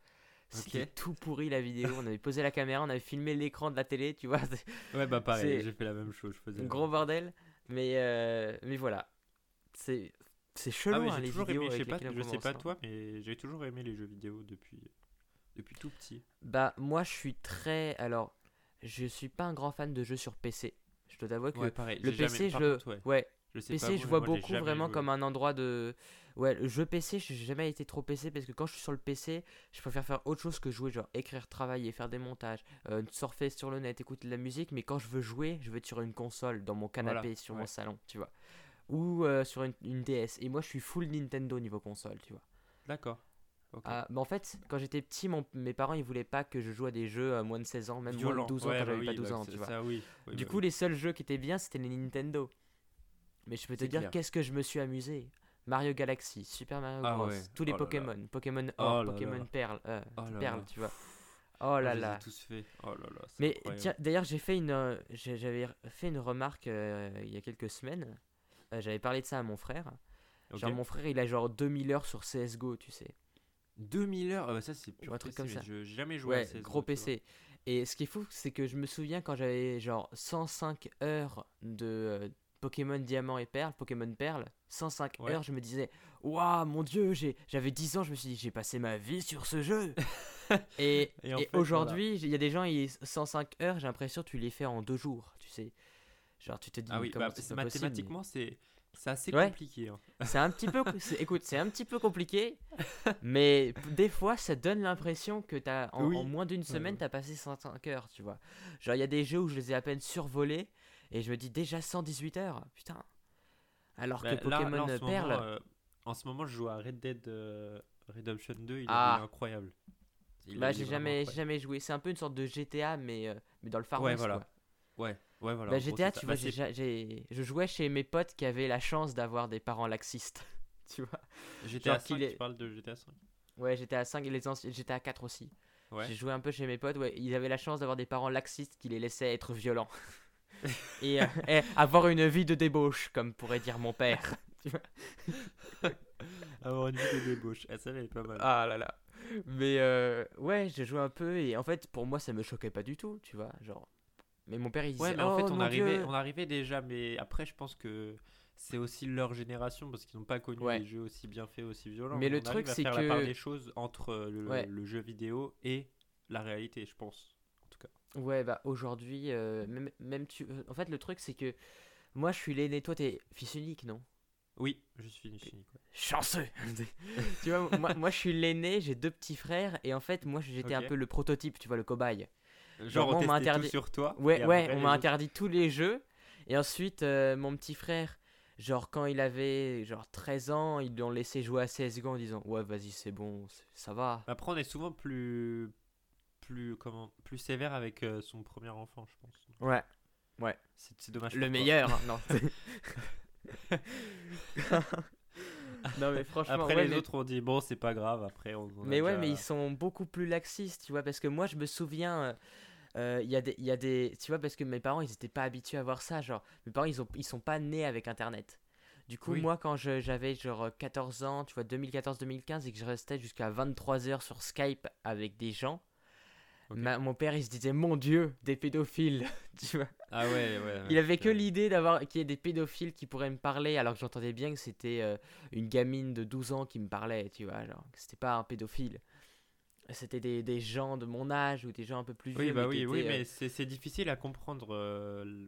[SPEAKER 1] C'était tout pourri la vidéo. On avait posé la caméra, on avait filmé l'écran de la télé, tu vois.
[SPEAKER 2] Ouais, bah pareil, j'ai fait la même chose. Je faisais
[SPEAKER 1] gros
[SPEAKER 2] même.
[SPEAKER 1] bordel. Mais, euh, mais voilà. C'est c'est chelou
[SPEAKER 2] Ah,
[SPEAKER 1] hein, les
[SPEAKER 2] toujours
[SPEAKER 1] vidéos
[SPEAKER 2] aimé, je sais
[SPEAKER 1] avec
[SPEAKER 2] pas, je sais pas toi, mais j'ai toujours aimé les jeux vidéo depuis, depuis tout petit.
[SPEAKER 1] Bah, moi je suis très. Alors, je suis pas un grand fan de jeux sur PC. Je dois t'avouer que
[SPEAKER 2] Ouais, pareil.
[SPEAKER 1] le
[SPEAKER 2] jamais-
[SPEAKER 1] PC, je le.
[SPEAKER 2] contre, ouais,
[SPEAKER 1] ouais,
[SPEAKER 2] je sais
[SPEAKER 1] PC,
[SPEAKER 2] pas
[SPEAKER 1] je vois beaucoup vraiment
[SPEAKER 2] joué.
[SPEAKER 1] comme un endroit de. Ouais, le jeu PC, j'ai jamais été trop PC parce que quand je suis sur le PC, je préfère faire autre chose que jouer, genre écrire, travailler, faire des montages, euh, surfer sur le net, écouter de la musique. Mais quand je veux jouer, je veux être sur une console, dans mon canapé,
[SPEAKER 2] Voilà,
[SPEAKER 1] sur
[SPEAKER 2] ouais.
[SPEAKER 1] mon salon, tu vois. Ou euh, sur une, une DS. Et moi, je suis full Nintendo niveau console, tu vois.
[SPEAKER 2] D'accord.
[SPEAKER 1] Ah, bah en fait, quand j'étais petit, mon- mes parents ils voulaient pas que je joue à des jeux à moins de 16 ans, même moins
[SPEAKER 2] Violent.
[SPEAKER 1] de 12 ans
[SPEAKER 2] Ouais,
[SPEAKER 1] quand
[SPEAKER 2] bah
[SPEAKER 1] j'avais pas
[SPEAKER 2] oui,
[SPEAKER 1] 12
[SPEAKER 2] bah,
[SPEAKER 1] ans, tu vois.
[SPEAKER 2] Ça, oui. Oui,
[SPEAKER 1] Du
[SPEAKER 2] bah
[SPEAKER 1] coup, les seuls jeux qui étaient bien, c'était les Nintendo. Mais je peux te dire qu'est-ce que je me suis amusé. Mario Galaxy, Super Mario
[SPEAKER 2] Ah
[SPEAKER 1] Bros,
[SPEAKER 2] ouais.
[SPEAKER 1] tous les
[SPEAKER 2] Oh là là.
[SPEAKER 1] Pokémon, Pokémon
[SPEAKER 2] Oh
[SPEAKER 1] Or,
[SPEAKER 2] là
[SPEAKER 1] Pokémon
[SPEAKER 2] là.
[SPEAKER 1] Perle, euh,
[SPEAKER 2] Oh là
[SPEAKER 1] Perle,
[SPEAKER 2] là.
[SPEAKER 1] tu vois. Oh là
[SPEAKER 2] je les ai
[SPEAKER 1] là.
[SPEAKER 2] tous fait. Oh là là.
[SPEAKER 1] Mais
[SPEAKER 2] incroyable.
[SPEAKER 1] tiens, d'ailleurs, j'ai fait une, euh, j'avais fait une remarque euh, il y a quelques semaines. J'avais parlé de ça à mon frère. Genre mon frère, il a genre 2000 heures sur CS:GO, tu sais.
[SPEAKER 2] 2000 heures, ah bah ça c'est pur
[SPEAKER 1] un truc
[SPEAKER 2] PC,
[SPEAKER 1] comme ça.
[SPEAKER 2] Je j'ai jamais joué à
[SPEAKER 1] Ouais, gros. PC. Et ce qui est fou, c'est que je me souviens quand j'avais genre 105 heures de euh, Pokémon Diamant et Perle, Pokémon Perle, 105
[SPEAKER 2] Ouais.
[SPEAKER 1] heures, je me disais, waouh, mon dieu, j'ai- j'avais 10 ans, je me suis dit, j'ai passé ma vie sur ce jeu. et aujourd'hui, il y a des gens, ils 105 heures, j'ai l'impression que tu les fais en deux jours, tu sais. Genre, tu te dis,
[SPEAKER 2] Ah oui, bah,
[SPEAKER 1] mais-
[SPEAKER 2] mathématiquement c'est c'est assez
[SPEAKER 1] Ouais.
[SPEAKER 2] compliqué. hein.
[SPEAKER 1] c'est un petit peu, écoute, c'est un petit peu compliqué, mais des fois, ça donne l'impression que t'as, en,
[SPEAKER 2] Oui.
[SPEAKER 1] en moins d'une
[SPEAKER 2] Ouais,
[SPEAKER 1] semaine,
[SPEAKER 2] ouais.
[SPEAKER 1] t'as passé 105 heures, tu vois. Genre, il y a des jeux où je les ai à peine survolés, et je me dis déjà 118 heures, putain. Alors
[SPEAKER 2] Bah,
[SPEAKER 1] que
[SPEAKER 2] là-
[SPEAKER 1] Pokémon
[SPEAKER 2] là, en, ce
[SPEAKER 1] Perle,
[SPEAKER 2] moment, euh, en ce moment, je joue à Red Dead euh, Redemption 2, il, est-
[SPEAKER 1] Ah.
[SPEAKER 2] est incroyable. Il
[SPEAKER 1] bah, j'ai jamais, jamais joué. C'est un peu une sorte de GTA, mais, euh, mais dans le Far
[SPEAKER 2] Ouais,
[SPEAKER 1] West,
[SPEAKER 2] voilà.
[SPEAKER 1] quoi.
[SPEAKER 2] Ouais, ouais, voilà.
[SPEAKER 1] Bah,
[SPEAKER 2] gros,
[SPEAKER 1] GTA,
[SPEAKER 2] ça.
[SPEAKER 1] tu
[SPEAKER 2] Bah,
[SPEAKER 1] vois, j'ai, je jouais chez mes potes qui avaient la chance d'avoir des parents laxistes, tu vois.
[SPEAKER 2] GTA
[SPEAKER 1] genre
[SPEAKER 2] 5,
[SPEAKER 1] qu'il est-
[SPEAKER 2] tu parles de GTA 5
[SPEAKER 1] Ouais, GTA 5 et les anciens, GTA 4 aussi.
[SPEAKER 2] Ouais.
[SPEAKER 1] J'ai joué un peu chez mes potes, ouais, ils avaient la chance d'avoir des parents laxistes qui les laissaient être violents. et, euh, et avoir une vie de débauche, comme pourrait dire mon père. Tu vois
[SPEAKER 2] Avoir une vie de débauche. Ah, ça, elle est pas mal.
[SPEAKER 1] ah là là. Mais euh, ouais, j'ai joué un peu et en fait, pour moi, ça me choquait pas du tout, tu vois. Genre. Mais mon père, il disait
[SPEAKER 2] Ouais, mais en
[SPEAKER 1] Oh,
[SPEAKER 2] fait, on
[SPEAKER 1] mon
[SPEAKER 2] arrivait,
[SPEAKER 1] Dieu.
[SPEAKER 2] on arrivait déjà, mais après, je pense que c'est aussi leur génération parce qu'ils n'ont pas connu
[SPEAKER 1] Ouais.
[SPEAKER 2] des jeux aussi bien faits, aussi violents.
[SPEAKER 1] Mais le
[SPEAKER 2] on
[SPEAKER 1] truc, c'est
[SPEAKER 2] faire la part
[SPEAKER 1] que-
[SPEAKER 2] des choses entre le,
[SPEAKER 1] Ouais.
[SPEAKER 2] le jeu vidéo et la réalité, je pense. En tout cas.
[SPEAKER 1] Ouais, bah aujourd'hui, euh, même, même tu. En fait, le truc, c'est que moi, je suis l'aîné. Toi, t'es fils unique, non?
[SPEAKER 2] Oui, je suis cynique. ouais.
[SPEAKER 1] Chanceux Tu vois, moi, moi, je suis l'aîné, j'ai deux petits frères, et en fait, moi, j'étais un peu le prototype, tu vois, le cobaye.
[SPEAKER 2] Genre,
[SPEAKER 1] on m'a interdit-
[SPEAKER 2] sur toi.
[SPEAKER 1] Ouais, ouais,
[SPEAKER 2] après,
[SPEAKER 1] on m'a
[SPEAKER 2] autres-
[SPEAKER 1] interdit tous les jeux, et ensuite, euh, mon petit frère, Genre, quand il avait genre 13 ans, ils l'ont laissé jouer à CSGO en disant Ouais, vas-y, c'est bon, ça va.
[SPEAKER 2] Après, on est souvent plus, plus, comment, plus sévère avec euh, son premier enfant, je pense.
[SPEAKER 1] Ouais,
[SPEAKER 2] C'est c'est dommage.
[SPEAKER 1] le meilleur. hein, non. non, mais franchement,
[SPEAKER 2] Après,
[SPEAKER 1] ouais,
[SPEAKER 2] les
[SPEAKER 1] mais-
[SPEAKER 2] autres, on dit bon, c'est pas grave. Après, on.
[SPEAKER 1] Mais ouais,
[SPEAKER 2] déjà-
[SPEAKER 1] mais ils sont beaucoup plus laxistes, tu vois, parce que moi, je me souviens, euh, euh, il y, a des- il y a des... Tu vois, parce que mes parents, ils étaient pas habitués à voir ça, genre, mes parents, ils, ont, ils sont pas nés avec Internet. Du coup,
[SPEAKER 2] Oui.
[SPEAKER 1] moi, quand j'avais genre 14 ans, tu vois, 2014-2015, et que je restais jusqu'à 23 heures sur Skype avec des gens, ma- mon père, il se disait, mon Dieu, des pédophiles, tu vois.
[SPEAKER 2] Ah ouais, ouais.
[SPEAKER 1] Il avait que l'idée d'avoir qu'il y ait des pédophiles qui pourraient me parler, alors que j'entendais bien que c'était euh, une gamine de 12 ans qui me parlait, tu vois, genre, que c'était pas un pédophile. C'était des, des gens de mon âge ou des gens un peu plus vieux.
[SPEAKER 2] Oui, bah
[SPEAKER 1] mais qui
[SPEAKER 2] oui, oui,
[SPEAKER 1] euh,
[SPEAKER 2] mais c'est difficile à comprendre. euh,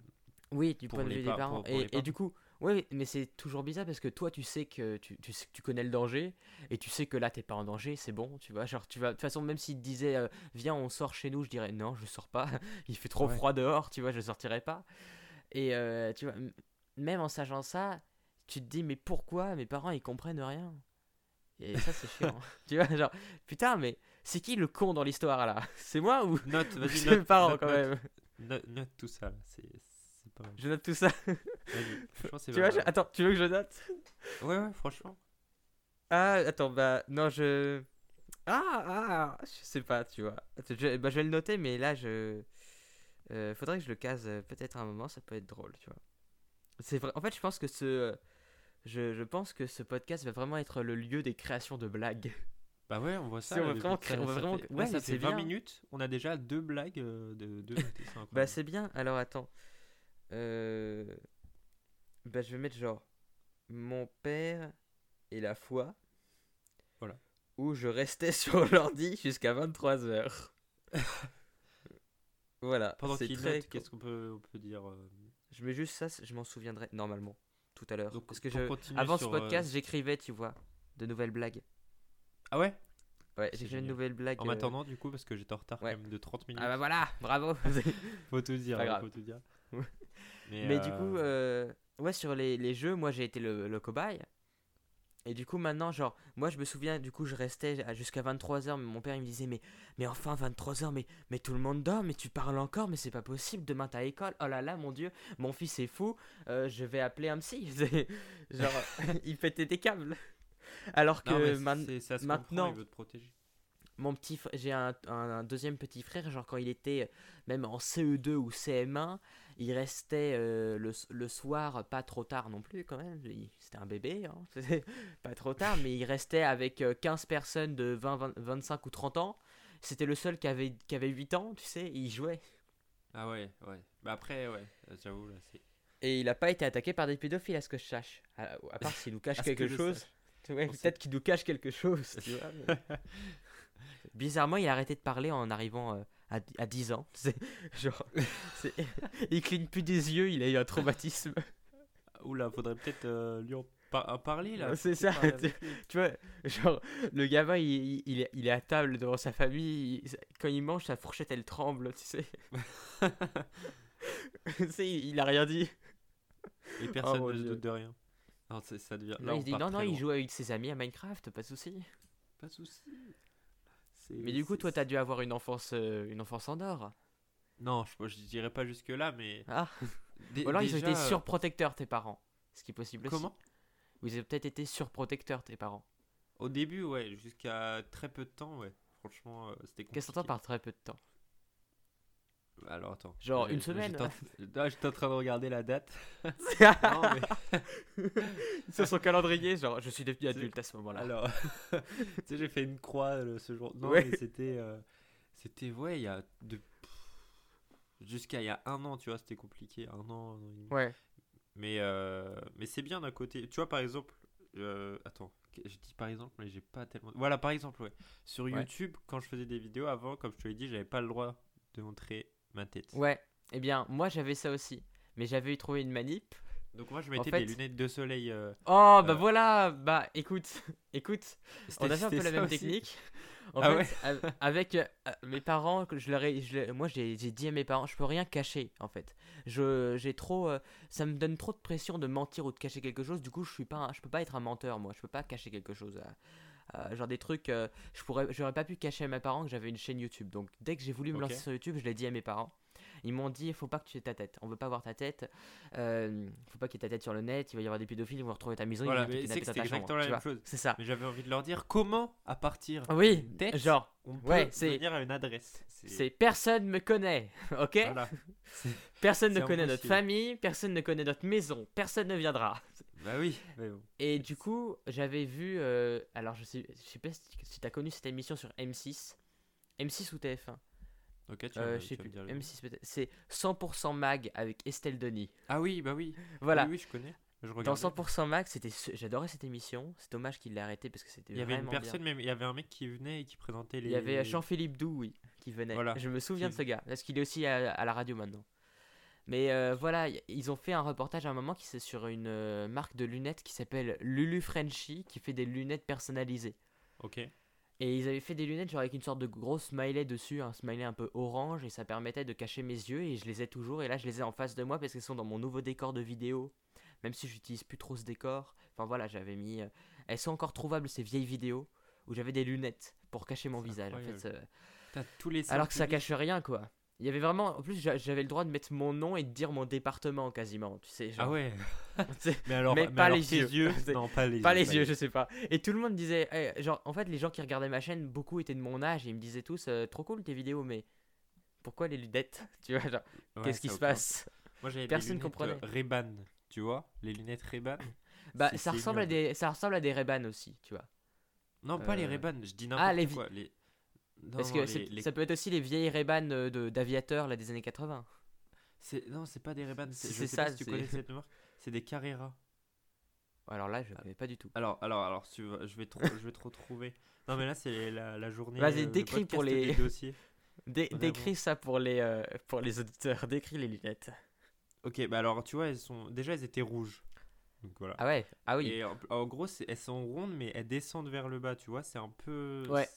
[SPEAKER 1] Oui, du point de vue des
[SPEAKER 2] par-
[SPEAKER 1] parents.
[SPEAKER 2] pour- pour
[SPEAKER 1] et, et du coup, oui, mais c'est toujours bizarre parce que toi, tu sais que tu, tu sais que tu connais le danger et tu sais que là, t'es pas en danger, c'est bon, tu vois. Genre, tu vas. De toute façon, même s'il te disait, euh, viens, on sort chez nous, je dirais, non, je sors pas. Il fait trop
[SPEAKER 2] Ouais.
[SPEAKER 1] froid dehors, tu vois, je sortirai pas. Et euh, tu vois, même en sachant ça, tu te dis, mais pourquoi mes parents, ils comprennent rien? Et ça, c'est chiant. tu vois, genre, putain, mais c'est qui le con dans l'histoire là? C'est moi ou
[SPEAKER 2] Note,
[SPEAKER 1] c'est mes parents
[SPEAKER 2] note,
[SPEAKER 1] quand
[SPEAKER 2] note,
[SPEAKER 1] même?
[SPEAKER 2] Note- note tout ça, là, c'est pas mal.
[SPEAKER 1] Je note tout ça.
[SPEAKER 2] Vas-y, franchement, c'est
[SPEAKER 1] tu vois, je- attends, tu veux que je note?
[SPEAKER 2] Ouais, ouais, franchement.
[SPEAKER 1] Ah, attends, bah, non, je. Ah, ah, je sais pas, tu vois. Je, bah, je vais le noter, mais là, je. euh, faudrait que je le case euh, peut-être à un moment, ça peut être drôle, tu vois. C'est vrai. En fait, je pense que ce. Je, je pense que ce podcast va vraiment être le lieu des créations de blagues.
[SPEAKER 2] Bah ouais, on voit ça.
[SPEAKER 1] Si, on
[SPEAKER 2] là,
[SPEAKER 1] va vraiment
[SPEAKER 2] ça-
[SPEAKER 1] on va
[SPEAKER 2] ça
[SPEAKER 1] vraiment-
[SPEAKER 2] fait-
[SPEAKER 1] ouais,
[SPEAKER 2] ça fait
[SPEAKER 1] c'est
[SPEAKER 2] 20
[SPEAKER 1] bien.
[SPEAKER 2] minutes, on a déjà deux blagues euh, de, de
[SPEAKER 1] Bah, c'est bien. Alors, attends. Euh... Bah, je vais mettre genre. Mon père et la foi.
[SPEAKER 2] Voilà.
[SPEAKER 1] Où je restais sur l'ordi jusqu'à 23h. voilà.
[SPEAKER 2] Pendant qu'il
[SPEAKER 1] très
[SPEAKER 2] qu'est-ce qu'on peut, on peut dire euh,
[SPEAKER 1] Je mets juste ça, je m'en souviendrai normalement. Tout à l'heure. Parce que je... avant ce
[SPEAKER 2] euh,
[SPEAKER 1] podcast, j'écrivais, tu vois, de nouvelles blagues.
[SPEAKER 2] Ah ouais?
[SPEAKER 1] Ouais, de
[SPEAKER 2] génial.
[SPEAKER 1] nouvelles blagues.
[SPEAKER 2] En
[SPEAKER 1] euh,
[SPEAKER 2] attendant, du coup, parce que j'étais en retard
[SPEAKER 1] ouais.
[SPEAKER 2] quand même de 30 minutes.
[SPEAKER 1] Ah bah voilà, bravo.
[SPEAKER 2] Faut tout dire, hein, faut tout dire. Mais,
[SPEAKER 1] du
[SPEAKER 2] euh,
[SPEAKER 1] coup, euh, ouais, sur les, les jeux, moi j'ai été le, le cobaye. Et du coup, maintenant, genre, moi je me souviens, du coup, je restais jusqu'à 23h, mais mon père il me disait, mais, mais enfin, 23h, mais, mais tout le monde dort, mais tu parles encore, mais c'est pas possible, demain t'as école, oh là là, mon dieu, mon fils est fou, euh, je vais appeler un psy. Genre, il pétait des câbles. Alors
[SPEAKER 2] non,
[SPEAKER 1] que man-
[SPEAKER 2] ça se
[SPEAKER 1] maintenant-
[SPEAKER 2] il veut te protéger.
[SPEAKER 1] mon petit fr- j'ai un, un- un deuxième petit frère genre quand il était euh, même en CE2 ou CM1 il restait euh, le, le soir pas trop tard non plus quand même c'était un bébé hein, pas trop tard mais il restait avec euh, 15 personnes de 20, 20, 25 ou 30 ans c'était le seul qui avait, qui avait 8 ans tu sais et il jouait
[SPEAKER 2] Ah ouais, ouais. Bah après, ouais, euh, j'avoue, là, c'est.
[SPEAKER 1] et il a pas été attaqué par des pédophiles à ce que je sache à, à part s'il nous cache
[SPEAKER 2] que
[SPEAKER 1] quelque chose peut-être qu'il nous cache quelque chose tu vois, mais- Bizarrement, il a arrêté de parler en arrivant euh, à, à 10 ans. C'est genre, il cligne plus des yeux, il a eu un traumatisme.
[SPEAKER 2] Oula, faudrait peut-être euh, lui en par- en parler là.
[SPEAKER 1] C'est ça, tu vois, genre, le gamin, il, il- il est, il est à table devant sa famille. il- quand il mange, sa fourchette, elle tremble, tu sais. tu sais, il, il a rien dit.
[SPEAKER 2] Et personne
[SPEAKER 1] mon
[SPEAKER 2] ne se doute de rien. Non, ça devient.
[SPEAKER 1] Non, il dit non, il joue avec ses amis à Minecraft, pas de souci.
[SPEAKER 2] Pas de soucis. C'est-
[SPEAKER 1] Mais du coup, toi, t'as dû avoir une enfance, euh, une enfance en or.
[SPEAKER 2] Non, je, je dirais pas jusque là, mais.
[SPEAKER 1] Ah, ou alors ils ont été
[SPEAKER 2] euh,
[SPEAKER 1] surprotecteurs, tes parents. Ce qui est possible aussi.
[SPEAKER 2] Comment?
[SPEAKER 1] Ils ont peut-être été surprotecteurs, tes parents.
[SPEAKER 2] Au début, ouais, jusqu'à très peu de temps, ouais. Franchement, euh, c'était compliqué.
[SPEAKER 1] Qu'est-ce que t'entends par très peu de temps?
[SPEAKER 2] Alors attends.
[SPEAKER 1] Genre une semaine
[SPEAKER 2] J'étais en... Ah, j'étais en train de regarder la date. non, mais.
[SPEAKER 1] Sur son calendrier, genre, je suis devenu adulte à ce moment-là.
[SPEAKER 2] Alors, tu sais, j'ai fait une croix euh, ce jour. Non,
[SPEAKER 1] Ouais.
[SPEAKER 2] mais c'était. euh, C'était, ouais, il y a. De... Jusqu'à il y a un an, tu vois, c'était compliqué. Un an, un.
[SPEAKER 1] Ouais.
[SPEAKER 2] Mais, euh, mais c'est bien d'un côté. Tu vois, par exemple. euh, Attends, je dis par exemple, mais j'ai pas tellement. Voilà, par exemple, ouais. Sur
[SPEAKER 1] Ouais.
[SPEAKER 2] YouTube, quand je faisais des vidéos avant, comme je te l'ai dit, j'avais pas le droit de montrer ma tête.
[SPEAKER 1] Ouais. Eh bien, moi j'avais ça aussi. Mais j'avais trouvé une manip.
[SPEAKER 2] Donc moi, je
[SPEAKER 1] En
[SPEAKER 2] mettais
[SPEAKER 1] fait-
[SPEAKER 2] des lunettes de soleil. euh,
[SPEAKER 1] Oh, bah
[SPEAKER 2] Euh.
[SPEAKER 1] voilà Bah écoute, écoute, on
[SPEAKER 2] c'était-
[SPEAKER 1] avait un peu la même
[SPEAKER 2] aussi.
[SPEAKER 1] technique. En
[SPEAKER 2] Ah
[SPEAKER 1] fait, av- avec euh, mes parents, je leur ai, je moi j'ai dit à mes parents, je peux rien cacher en fait. Je, j'ai trop, ça me donne trop de pression de mentir ou de cacher quelque chose. Du coup, je suis pas, un- je peux pas être un menteur moi. Je peux pas cacher quelque chose. Euh, genre des trucs, euh, je pourrais, j'aurais pas pu cacher à mes parents que j'avais une chaîne YouTube. Donc dès que j'ai voulu me lancer sur YouTube, je l'ai dit à mes parents. Ils m'ont dit, faut pas que tu aies ta tête. On veut pas voir ta tête. Euh, faut pas qu'il y ait ta tête sur le net. Il va y avoir des pédophiles, ils vont retrouver ta maison.
[SPEAKER 2] Voilà, c'est exactement la même chose.
[SPEAKER 1] C'est ça.
[SPEAKER 2] Mais j'avais envie de leur dire comment, à partir
[SPEAKER 1] Oui,
[SPEAKER 2] tête,
[SPEAKER 1] genre,
[SPEAKER 2] on peut
[SPEAKER 1] ouais,
[SPEAKER 2] venir à une adresse.
[SPEAKER 1] c'est personne me connaît, ok?
[SPEAKER 2] Voilà.
[SPEAKER 1] Personne ne connaît notre famille, personne ne connaît notre maison, personne ne viendra.
[SPEAKER 2] Bah oui. mais bon.
[SPEAKER 1] Et du coup, j'avais vu, euh, alors je sais, je sais pas si, si t'as connu cette émission sur M6, M6 ou TF1,
[SPEAKER 2] Ok, tu,
[SPEAKER 1] euh,
[SPEAKER 2] vas-
[SPEAKER 1] je
[SPEAKER 2] tu
[SPEAKER 1] sais
[SPEAKER 2] vas me
[SPEAKER 1] plus,
[SPEAKER 2] dire le nom.
[SPEAKER 1] M6 peut-être, c'est 100% Mag avec Estelle Denis.
[SPEAKER 2] Ah oui, bah oui.
[SPEAKER 1] Voilà.
[SPEAKER 2] Oui, oui, je connais. Je
[SPEAKER 1] Dans
[SPEAKER 2] regardais.
[SPEAKER 1] 100% Mag, c'était, ce- j'adorais cette émission. C'est dommage qu'il l'ait arrêté parce que c'était
[SPEAKER 2] Il y avait une
[SPEAKER 1] bien.
[SPEAKER 2] personne, même il y avait un mec qui venait et qui présentait les.
[SPEAKER 1] Il y avait Jean-Philippe Doux, oui, qui venait.
[SPEAKER 2] Voilà.
[SPEAKER 1] Je me souviens
[SPEAKER 2] Qui-
[SPEAKER 1] de ce gars, parce qu'il est aussi à, à la radio maintenant. Mais euh, voilà, ils ont fait un reportage à un moment qui c'est sur une euh, marque de lunettes qui s'appelle Lulu Frenchy, qui fait des lunettes personnalisées.
[SPEAKER 2] Ok.
[SPEAKER 1] Et ils avaient fait des lunettes genre avec une sorte de gros smiley dessus, un smiley un peu orange, et ça permettait de cacher mes yeux, et je les ai toujours, et là je les ai en face de moi parce qu'elles sont dans mon nouveau décor de vidéo, même si j'utilise plus trop ce décor. Enfin voilà, j'avais mis... euh, Elles sont encore trouvables ces vieilles vidéos, où j'avais des lunettes pour cacher mon visage. En fait,
[SPEAKER 2] incroyable. T'as tous les.
[SPEAKER 1] alors que ça cache rien, quoi. Il y avait vraiment. En plus, j'a- j'avais le droit de mettre mon nom et de dire mon département quasiment, tu sais.
[SPEAKER 2] Ah
[SPEAKER 1] genre.
[SPEAKER 2] ouais.
[SPEAKER 1] C'est-
[SPEAKER 2] Mais alors,
[SPEAKER 1] Mais
[SPEAKER 2] mais
[SPEAKER 1] pas
[SPEAKER 2] alors
[SPEAKER 1] les yeux.
[SPEAKER 2] Non, pas les
[SPEAKER 1] Pas
[SPEAKER 2] yeux.
[SPEAKER 1] les yeux, je sais pas. Et tout le monde disait. eh, genre, en fait, les gens qui regardaient ma chaîne, beaucoup étaient de mon âge et ils me disaient tous euh, Trop cool tes vidéos, mais pourquoi les lunettes Tu vois, genre,
[SPEAKER 2] Ouais,
[SPEAKER 1] qu'est-ce qui se passe?
[SPEAKER 2] Moi j'avais
[SPEAKER 1] Personne
[SPEAKER 2] des lunettes
[SPEAKER 1] comprenait.
[SPEAKER 2] euh, Ray-Ban, tu vois Les lunettes Ray-Ban
[SPEAKER 1] Bah, ça ressemble, à des, ça ressemble à des Ray-Ban aussi, tu vois.
[SPEAKER 2] Non, pas les
[SPEAKER 1] Euh,
[SPEAKER 2] Ray-Ban, je dis n'importe
[SPEAKER 1] ah, les vi-
[SPEAKER 2] quoi. Les... Non,
[SPEAKER 1] Parce que
[SPEAKER 2] les-
[SPEAKER 1] c'est-
[SPEAKER 2] les-
[SPEAKER 1] ça peut être aussi les vieilles Ray-Ban euh, de- d'aviateurs là, des années 80.
[SPEAKER 2] c'est- Non, c'est pas des Ray-Ban, c'est-
[SPEAKER 1] ça,
[SPEAKER 2] si tu connais cette marque. C'est des Carrera.
[SPEAKER 1] Alors là, je connais pas du tout.
[SPEAKER 2] Alors, alors, alors, tu vas- je vais trop, je vais te retrouver. Non, mais là c'est la, la journée.
[SPEAKER 1] Vas-y,
[SPEAKER 2] euh,
[SPEAKER 1] décris pour les-
[SPEAKER 2] dossiers.
[SPEAKER 1] Dé- décris ça pour les, euh, pour les auditeurs. Décris les lunettes.
[SPEAKER 2] Ok, bah alors tu vois, elles sont déjà elles étaient rouges. Donc voilà.
[SPEAKER 1] Ah ouais Ah oui.
[SPEAKER 2] Et en, en gros, elles sont rondes, mais elles descendent vers le bas, tu vois. C'est un peu.
[SPEAKER 1] Ouais.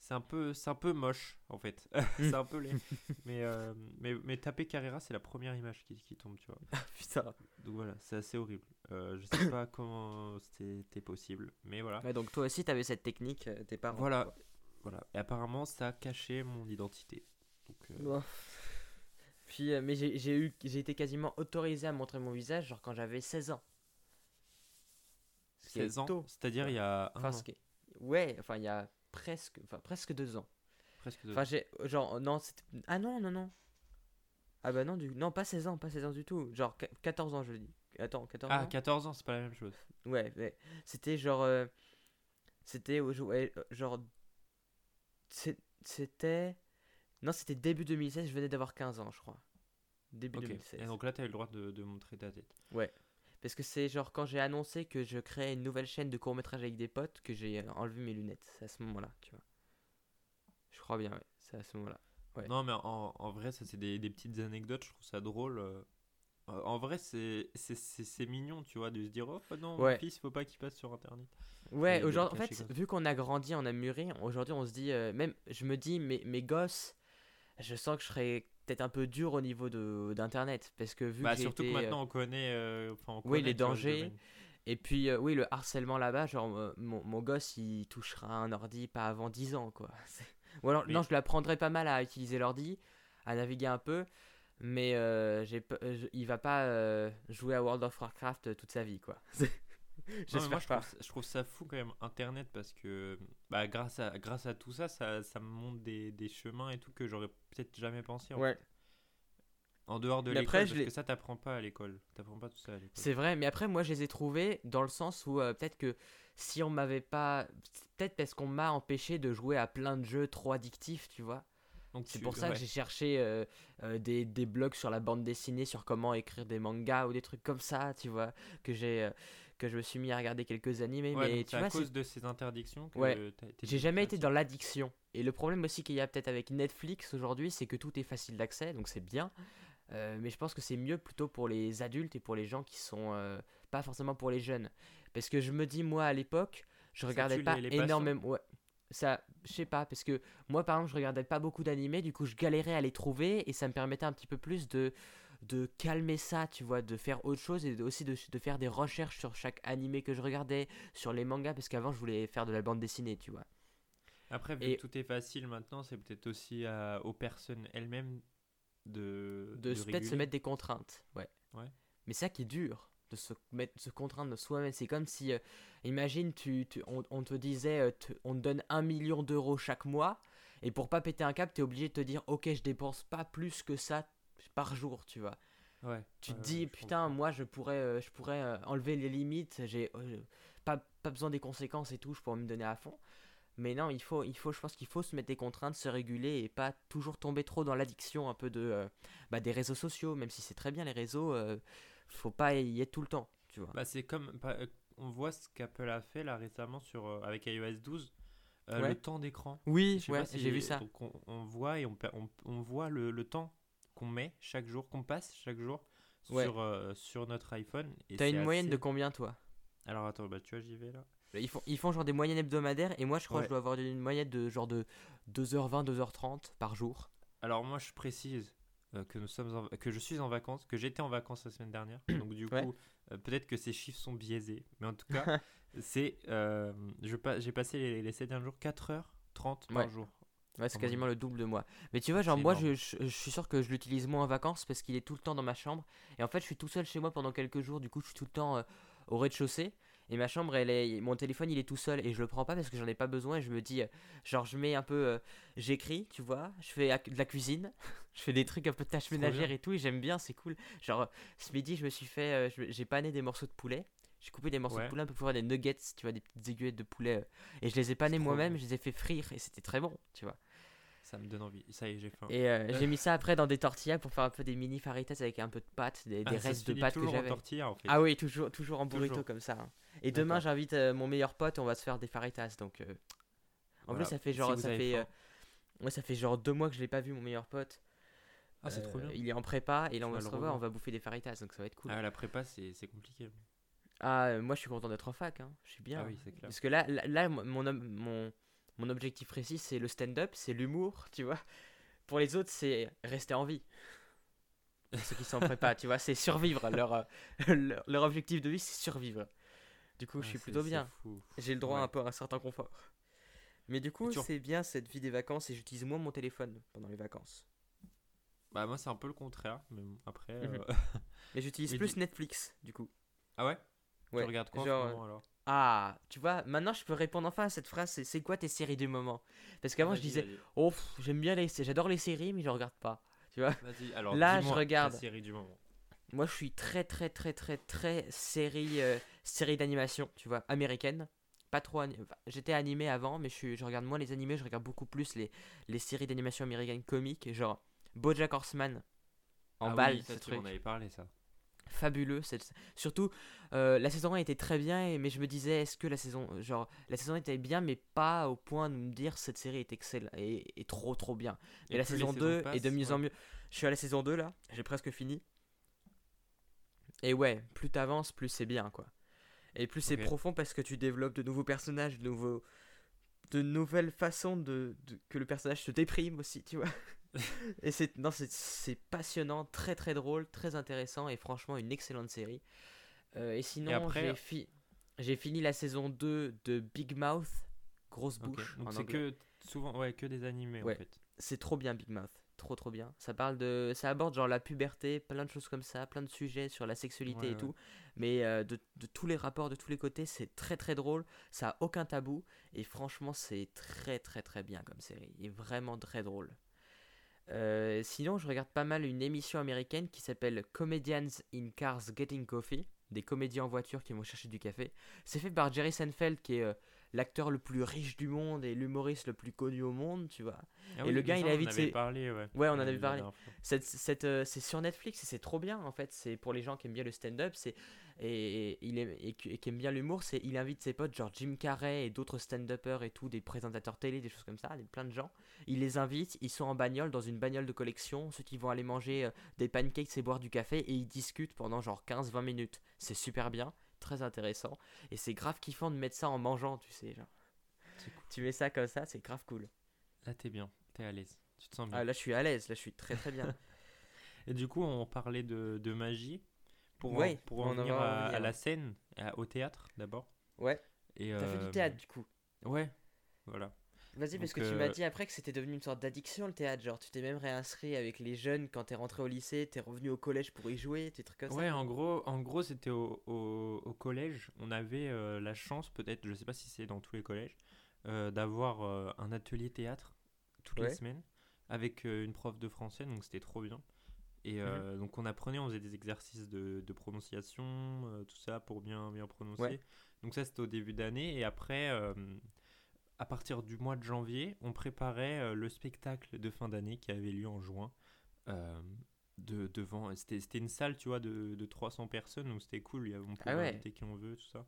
[SPEAKER 2] C'est- un peu, c'est un peu moche en fait. c'est un peu laid. mais, euh, mais mais taper Carrera, c'est la première image qui, qui tombe, tu vois.
[SPEAKER 1] Putain.
[SPEAKER 2] Donc voilà, c'est assez horrible. Euh, je sais pas comment c'était possible, mais voilà.
[SPEAKER 1] Ouais, donc toi aussi, t'avais cette technique, euh, tes parents.
[SPEAKER 2] Voilà, voilà. Et apparemment, ça a caché mon identité. Donc, euh.
[SPEAKER 1] Puis, mais j'ai eu, j'ai été quasiment autorisé à montrer mon visage, genre quand j'avais 16 ans. Ce qui est
[SPEAKER 2] 16 ans, c'est-à-dire il y a un
[SPEAKER 1] Enfin,
[SPEAKER 2] an,
[SPEAKER 1] Ouais, enfin il y a presque, enfin presque deux ans.
[SPEAKER 2] presque deux
[SPEAKER 1] Enfin j'ai, genre non, c'était, ah non non non. Ah bah non du, non pas 16 ans, pas 16 ans du tout, genre qu- 14 ans je le dis. Attends, 14
[SPEAKER 2] Ah,
[SPEAKER 1] ans.
[SPEAKER 2] 14 ans, c'est pas la même chose.
[SPEAKER 1] Ouais, ouais. C'était genre. euh, c'était. au- ouais, euh, genre. c'est- C'était. Non, c'était début 2016, je venais d'avoir 15 ans, je crois. Début
[SPEAKER 2] Ok.
[SPEAKER 1] 2016.
[SPEAKER 2] Et donc là, t'as eu le droit de, de montrer ta tête.
[SPEAKER 1] Parce que c'est genre quand j'ai annoncé que je créais une nouvelle chaîne de court-métrage avec des potes que j'ai euh, enlevé mes lunettes. C'est à ce moment-là, tu vois. Je crois bien, ouais. C'est à ce moment-là. Ouais.
[SPEAKER 2] Non, mais en, en vrai, ça, c'est des, des petites anecdotes. Je trouve ça drôle. euh. En vrai, c'est c'est- c'est- c'est mignon, tu vois, de se dire Oh non,
[SPEAKER 1] Ouais.
[SPEAKER 2] mon fils, faut pas qu'il passe sur internet.
[SPEAKER 1] Ouais, aujourd'hui, en fait, vu qu'on a grandi, on a mûri, aujourd'hui on se dit, euh, même, je me dis, mes, mes gosses, je sens que je serais peut-être un peu dur au niveau d'internet, parce que vu
[SPEAKER 2] Bah,
[SPEAKER 1] que j'ai
[SPEAKER 2] surtout
[SPEAKER 1] été,
[SPEAKER 2] que
[SPEAKER 1] euh,
[SPEAKER 2] maintenant, on connaît. euh, enfin, on
[SPEAKER 1] Oui, les dangers. Et puis, euh, oui, le harcèlement là-bas, genre, euh, mon, mon gosse, il touchera un ordi pas avant 10 ans, quoi. Ou alors, non, je lui apprendrai pas mal à utiliser l'ordi, à naviguer un peu, mais j'ai il va pas jouer à World of Warcraft toute sa vie, quoi. J'espère
[SPEAKER 2] je
[SPEAKER 1] pas.
[SPEAKER 2] trouve, ça- je trouve ça fou quand même, Internet, parce que bah, grâce, à, grâce à tout ça, ça, ça me montre des, des chemins et tout que j'aurais peut-être jamais pensé. En,
[SPEAKER 1] Ouais,
[SPEAKER 2] en dehors de l'école, parce que ça, t'apprends pas à l'école. T'apprends pas tout ça à l'école.
[SPEAKER 1] c'est vrai, mais après, moi, je les ai trouvés dans le sens où euh, peut-être que si on m'avait pas. Peut-être parce qu'on m'a empêché de jouer à plein de jeux trop addictifs, tu vois. C'est
[SPEAKER 2] tu-
[SPEAKER 1] pour ça
[SPEAKER 2] ouais.
[SPEAKER 1] que j'ai cherché euh, euh, des, des blogs sur la bande dessinée, sur comment écrire des mangas ou des trucs comme ça, tu vois, que j'ai que je me suis mis à regarder quelques animés,
[SPEAKER 2] Ouais,
[SPEAKER 1] mais tu
[SPEAKER 2] c'est
[SPEAKER 1] vois,
[SPEAKER 2] à cause de ces interdictions que
[SPEAKER 1] Ouais. j'ai jamais été dans l'addiction. Et le problème aussi qu'il y a peut-être avec Netflix aujourd'hui, c'est que tout est facile d'accès, donc c'est bien. Euh, mais je pense que c'est mieux plutôt pour les adultes et pour les gens qui sont euh, pas forcément pour les jeunes. Parce que je me dis, moi à l'époque, je
[SPEAKER 2] Ça
[SPEAKER 1] regardais pas énormément. Ouais. ça, je sais pas, parce que moi par exemple, je regardais pas beaucoup d'animés, du coup je galérais à les trouver et ça me permettait un petit peu plus de, de calmer ça, tu vois, de faire autre chose et aussi de, de faire des recherches sur chaque animé que je regardais, sur les mangas, parce qu'avant je voulais faire de la bande dessinée, tu vois.
[SPEAKER 2] Après, vu
[SPEAKER 1] Et-
[SPEAKER 2] que tout est facile maintenant, c'est peut-être aussi à- aux personnes elles-mêmes de,
[SPEAKER 1] de, se- peut-être se mettre des contraintes, ouais.
[SPEAKER 2] Ouais.
[SPEAKER 1] Mais c'est ça qui est dur, de se, mettre, de se contraindre soi-même. C'est comme si, euh, imagine, tu, tu- on, on te disait, euh, te- on te donne un million d'euros chaque mois, et pour pas péter un cap, t'es obligé de te dire, ok, je dépense pas plus que ça par jour, tu vois.
[SPEAKER 2] Ouais.
[SPEAKER 1] Tu te
[SPEAKER 2] ouais,
[SPEAKER 1] dis, putain,
[SPEAKER 2] comprends.
[SPEAKER 1] moi je pourrais, euh, je pourrais euh, enlever les limites, j'ai euh, pas, pas besoin des conséquences et tout, je pourrais me donner à fond. Mais non, il faut, il faut, je pense qu'il faut se mettre des contraintes, se réguler et pas toujours tomber trop dans l'addiction un peu de, euh, bah, des réseaux sociaux, même si c'est très bien les réseaux, euh, faut pas y être tout le temps, tu vois.
[SPEAKER 2] Bah, c'est comme. bah, on voit ce qu'Apple a fait là récemment sur, euh, avec iOS 12. euh,
[SPEAKER 1] Ouais.
[SPEAKER 2] Le temps d'écran.
[SPEAKER 1] oui,
[SPEAKER 2] si-
[SPEAKER 1] j'ai vu ça.
[SPEAKER 2] On, on voit et on, on, on voit le, le temps qu'on met chaque jour, qu'on passe chaque jour
[SPEAKER 1] Ouais.
[SPEAKER 2] sur, euh, sur notre iPhone.
[SPEAKER 1] T'as une moyenne de combien toi?
[SPEAKER 2] Alors attends, bah tu vois, j'y vais là.
[SPEAKER 1] ils font, ils font genre des moyennes hebdomadaires et moi je crois que je dois avoir une moyenne de genre de 2h20, 2h30 par jour.
[SPEAKER 2] Alors moi je précise euh, que nous sommes en- que je suis en vacances, que j'étais en vacances la semaine dernière. Donc du
[SPEAKER 1] Ouais.
[SPEAKER 2] coup, euh, peut-être que ces chiffres sont biaisés, mais en tout cas, c'est euh, j'ai passé les, les 7 derniers jours 4h30 par jour.
[SPEAKER 1] Ouais, c'est
[SPEAKER 2] En
[SPEAKER 1] quasiment le double de moi. Mais tu vois, genre, moi, je, je- je suis sûr que je l'utilise moins en vacances parce qu'il est tout le temps dans ma chambre. Et en fait, je suis tout seul chez moi pendant quelques jours. Du coup, je suis tout le temps euh, au rez-de-chaussée. Et ma chambre, elle est, mon téléphone, il est tout seul. Et je le prends pas parce que j'en ai pas besoin. Et je me dis, euh, genre, je mets un peu. euh, J'écris, tu vois. Je fais de la cuisine. je fais des trucs un peu de tâches ménagères et tout. Et j'aime bien, c'est cool. Genre, ce midi, je me suis fait. J'ai pané des morceaux de poulet. J'ai coupé des morceaux
[SPEAKER 2] Ouais.
[SPEAKER 1] de poulet un peu pour faire des nuggets, tu vois, des petites aiguillettes de poulet. Et je les ai panés moi-même. Je les ai fait frire. Et c'était très bon, tu vois.
[SPEAKER 2] Ça me donne envie. Ça y est, j'ai faim.
[SPEAKER 1] Et euh, j'ai mis ça après dans des tortillas pour faire un peu des mini faritas avec un peu de pâtes, des,
[SPEAKER 2] Ah,
[SPEAKER 1] des restes de pâtes que
[SPEAKER 2] en
[SPEAKER 1] j'avais.
[SPEAKER 2] tortilla en fait.
[SPEAKER 1] Ah oui, toujours, toujours en burrito
[SPEAKER 2] Toujours.
[SPEAKER 1] comme ça. hein. Et demain, j'invite euh, mon meilleur pote, on va se faire des faritas. Donc, euh, en
[SPEAKER 2] Voilà.
[SPEAKER 1] plus, ça fait genre, ça fait, ouais, ça fait genre deux mois que je l'ai pas vu, mon meilleur pote.
[SPEAKER 2] Ah, c'est trop bien.
[SPEAKER 1] Il est en prépa et là, on va se revoir, on va bouffer des faritas, donc ça va être cool.
[SPEAKER 2] Ah, la prépa, c'est compliqué.
[SPEAKER 1] Ah, moi, je suis content d'être en fac. hein. Je suis bien.
[SPEAKER 2] Ah oui, c'est clair.
[SPEAKER 1] Parce que là, là, là, mon, mon, mon objectif précis, c'est le stand-up, c'est l'humour, tu vois. Pour les autres, c'est rester en vie. Ceux qui sont en prépa, tu vois, c'est survivre. Leur, euh, leur, leur objectif de vie, c'est survivre. Du coup, je suis plutôt bien. J'ai le droit
[SPEAKER 2] Ouais.
[SPEAKER 1] un peu à un certain confort. Mais du coup, c'est bien cette vie des vacances et j'utilise moins mon téléphone pendant les vacances.
[SPEAKER 2] Bah, moi, c'est un peu le contraire. Mais bon, après.
[SPEAKER 1] Mhm.
[SPEAKER 2] euh,
[SPEAKER 1] Mais j'utilise plus Netflix, du coup.
[SPEAKER 2] ah ouais?
[SPEAKER 1] Ouais,
[SPEAKER 2] Tu regardes quoi
[SPEAKER 1] genre,
[SPEAKER 2] moment alors?
[SPEAKER 1] Ah, tu vois, maintenant je peux répondre enfin à cette phrase, c'est c'est quoi tes séries du moment? Parce qu'avant je disais,
[SPEAKER 2] vas-y.
[SPEAKER 1] oh, pff, j'aime bien les, j'adore les séries, mais je regarde pas. Tu vois?
[SPEAKER 2] Vas-y, alors
[SPEAKER 1] Là, je regarde.
[SPEAKER 2] série du moment.
[SPEAKER 1] Moi, je suis très, très, très, très, très série, euh, série d'animation, tu vois, américaine. Pas trop. enfin, J'étais animé avant, mais je, suis, je regarde moins les animés, je regarde beaucoup plus les, les séries d'animation américaines comiques, genre BoJack Horseman. En
[SPEAKER 2] ah
[SPEAKER 1] balle,
[SPEAKER 2] oui, ça,
[SPEAKER 1] ce
[SPEAKER 2] tu
[SPEAKER 1] truc.
[SPEAKER 2] m'en avais parlé ça.
[SPEAKER 1] Fabuleux. cette- Surtout, euh, la saison 1 était très bien, mais je me disais, est-ce que la saison. Genre, la saison 1 était bien, mais pas au point de me dire cette série est excellente et, et trop, trop bien. Et, la saison
[SPEAKER 2] saisons
[SPEAKER 1] 2 est de mieux en mieux. Je suis à la saison 2 là, j'ai presque fini. Et ouais, plus t'avances, plus c'est bien quoi. Et plus c'est profond parce que tu développes de nouveaux personnages, de, nouveaux, de nouvelles façons de, de- que le personnage se déprime aussi, tu vois. et c'est non, c'est- c'est passionnant, très très drôle, très intéressant et franchement une excellente série. Euh, et sinon,
[SPEAKER 2] après-
[SPEAKER 1] j'ai fi- j'ai fini la saison 2 de Big Mouth, grosse bouche.
[SPEAKER 2] Donc c'est que souvent ouais que des animés
[SPEAKER 1] Ouais.
[SPEAKER 2] en fait.
[SPEAKER 1] C'est trop bien Big Mouth, trop trop bien. Ça parle de, ça aborde genre la puberté, plein de choses comme ça, plein de sujets sur la sexualité
[SPEAKER 2] Ouais,
[SPEAKER 1] et
[SPEAKER 2] ouais.
[SPEAKER 1] tout, mais euh, de, de tous les rapports, de tous les côtés, c'est très très drôle. Ça a aucun tabou et franchement c'est très très très bien comme série, et vraiment très drôle. Euh, sinon, je regarde pas mal une émission américaine qui s'appelle Comedians in Cars Getting Coffee, des comédiens en voiture qui vont chercher du café. C'est fait par Jerry Seinfeld qui est euh, l'acteur le plus riche du monde et l'humoriste le plus connu au monde, tu vois.
[SPEAKER 2] Ah
[SPEAKER 1] Et le gars, il
[SPEAKER 2] on en
[SPEAKER 1] invite
[SPEAKER 2] avait
[SPEAKER 1] ses-
[SPEAKER 2] parlé ouais.
[SPEAKER 1] Ouais, on en avait parlé. cette, euh, c'est sur Netflix et c'est trop bien en fait. C'est pour les gens qui aiment bien le stand-up c'est, et, et il aime, et, qui et qui aiment bien l'humour. C'est, il invite ses potes, genre Jim Carrey et d'autres stand-uppers et tout, des présentateurs télé, des choses comme ça, des, plein de gens. Il les invite, ils sont en bagnole, dans une bagnole de collection. Ensuite, ils vont aller manger euh, des pancakes et boire du café et ils discutent pendant genre 15-20 minutes. C'est super bien, très intéressant. Et c'est grave kiffant de mettre ça en mangeant, tu sais. Genre.
[SPEAKER 2] Cool.
[SPEAKER 1] Tu mets ça comme ça, c'est grave cool.
[SPEAKER 2] Là, t'es bien, t'es à l'aise. Tu te sens bien.
[SPEAKER 1] Ah, là, je suis à l'aise, là, je suis très très bien.
[SPEAKER 2] Et du coup, on parlait de, de magie. Pour, en-
[SPEAKER 1] Ouais,
[SPEAKER 2] pour
[SPEAKER 1] on
[SPEAKER 2] en
[SPEAKER 1] en
[SPEAKER 2] venir
[SPEAKER 1] en
[SPEAKER 2] à, la scène, à- au théâtre d'abord.
[SPEAKER 1] ouais,
[SPEAKER 2] Et
[SPEAKER 1] t'as fait
[SPEAKER 2] euh,
[SPEAKER 1] du théâtre du coup.
[SPEAKER 2] Ouais, voilà.
[SPEAKER 1] Vas-y, parce que tu m'as
[SPEAKER 2] euh,
[SPEAKER 1] dit après que c'était devenu une sorte d'addiction le théâtre. Genre, tu t'es même réinscrit avec les jeunes quand t'es rentré au lycée, t'es revenu au collège pour y jouer, des trucs comme
[SPEAKER 2] Ouais,
[SPEAKER 1] ça.
[SPEAKER 2] en gros, en gros c'était au, au, au collège. On avait euh, la chance, peut-être, je sais pas si c'est dans tous les collèges, euh, d'avoir euh, un atelier théâtre toutes
[SPEAKER 1] Ouais.
[SPEAKER 2] les semaines avec euh, une prof de français, donc c'était trop bien. Et
[SPEAKER 1] Mhm.
[SPEAKER 2] euh, donc on apprenait, on faisait des exercices de, de prononciation, euh, tout ça pour bien, bien prononcer.
[SPEAKER 1] Ouais.
[SPEAKER 2] Donc ça c'était au début d'année. Et après, euh, à partir du mois de janvier, on préparait le spectacle de fin d'année qui avait lieu en juin. de, devant, c'était une salle, tu vois, de, de 300 personnes, donc c'était cool, on pouvait
[SPEAKER 1] Ah ouais.
[SPEAKER 2] inviter qui on veut, tout ça.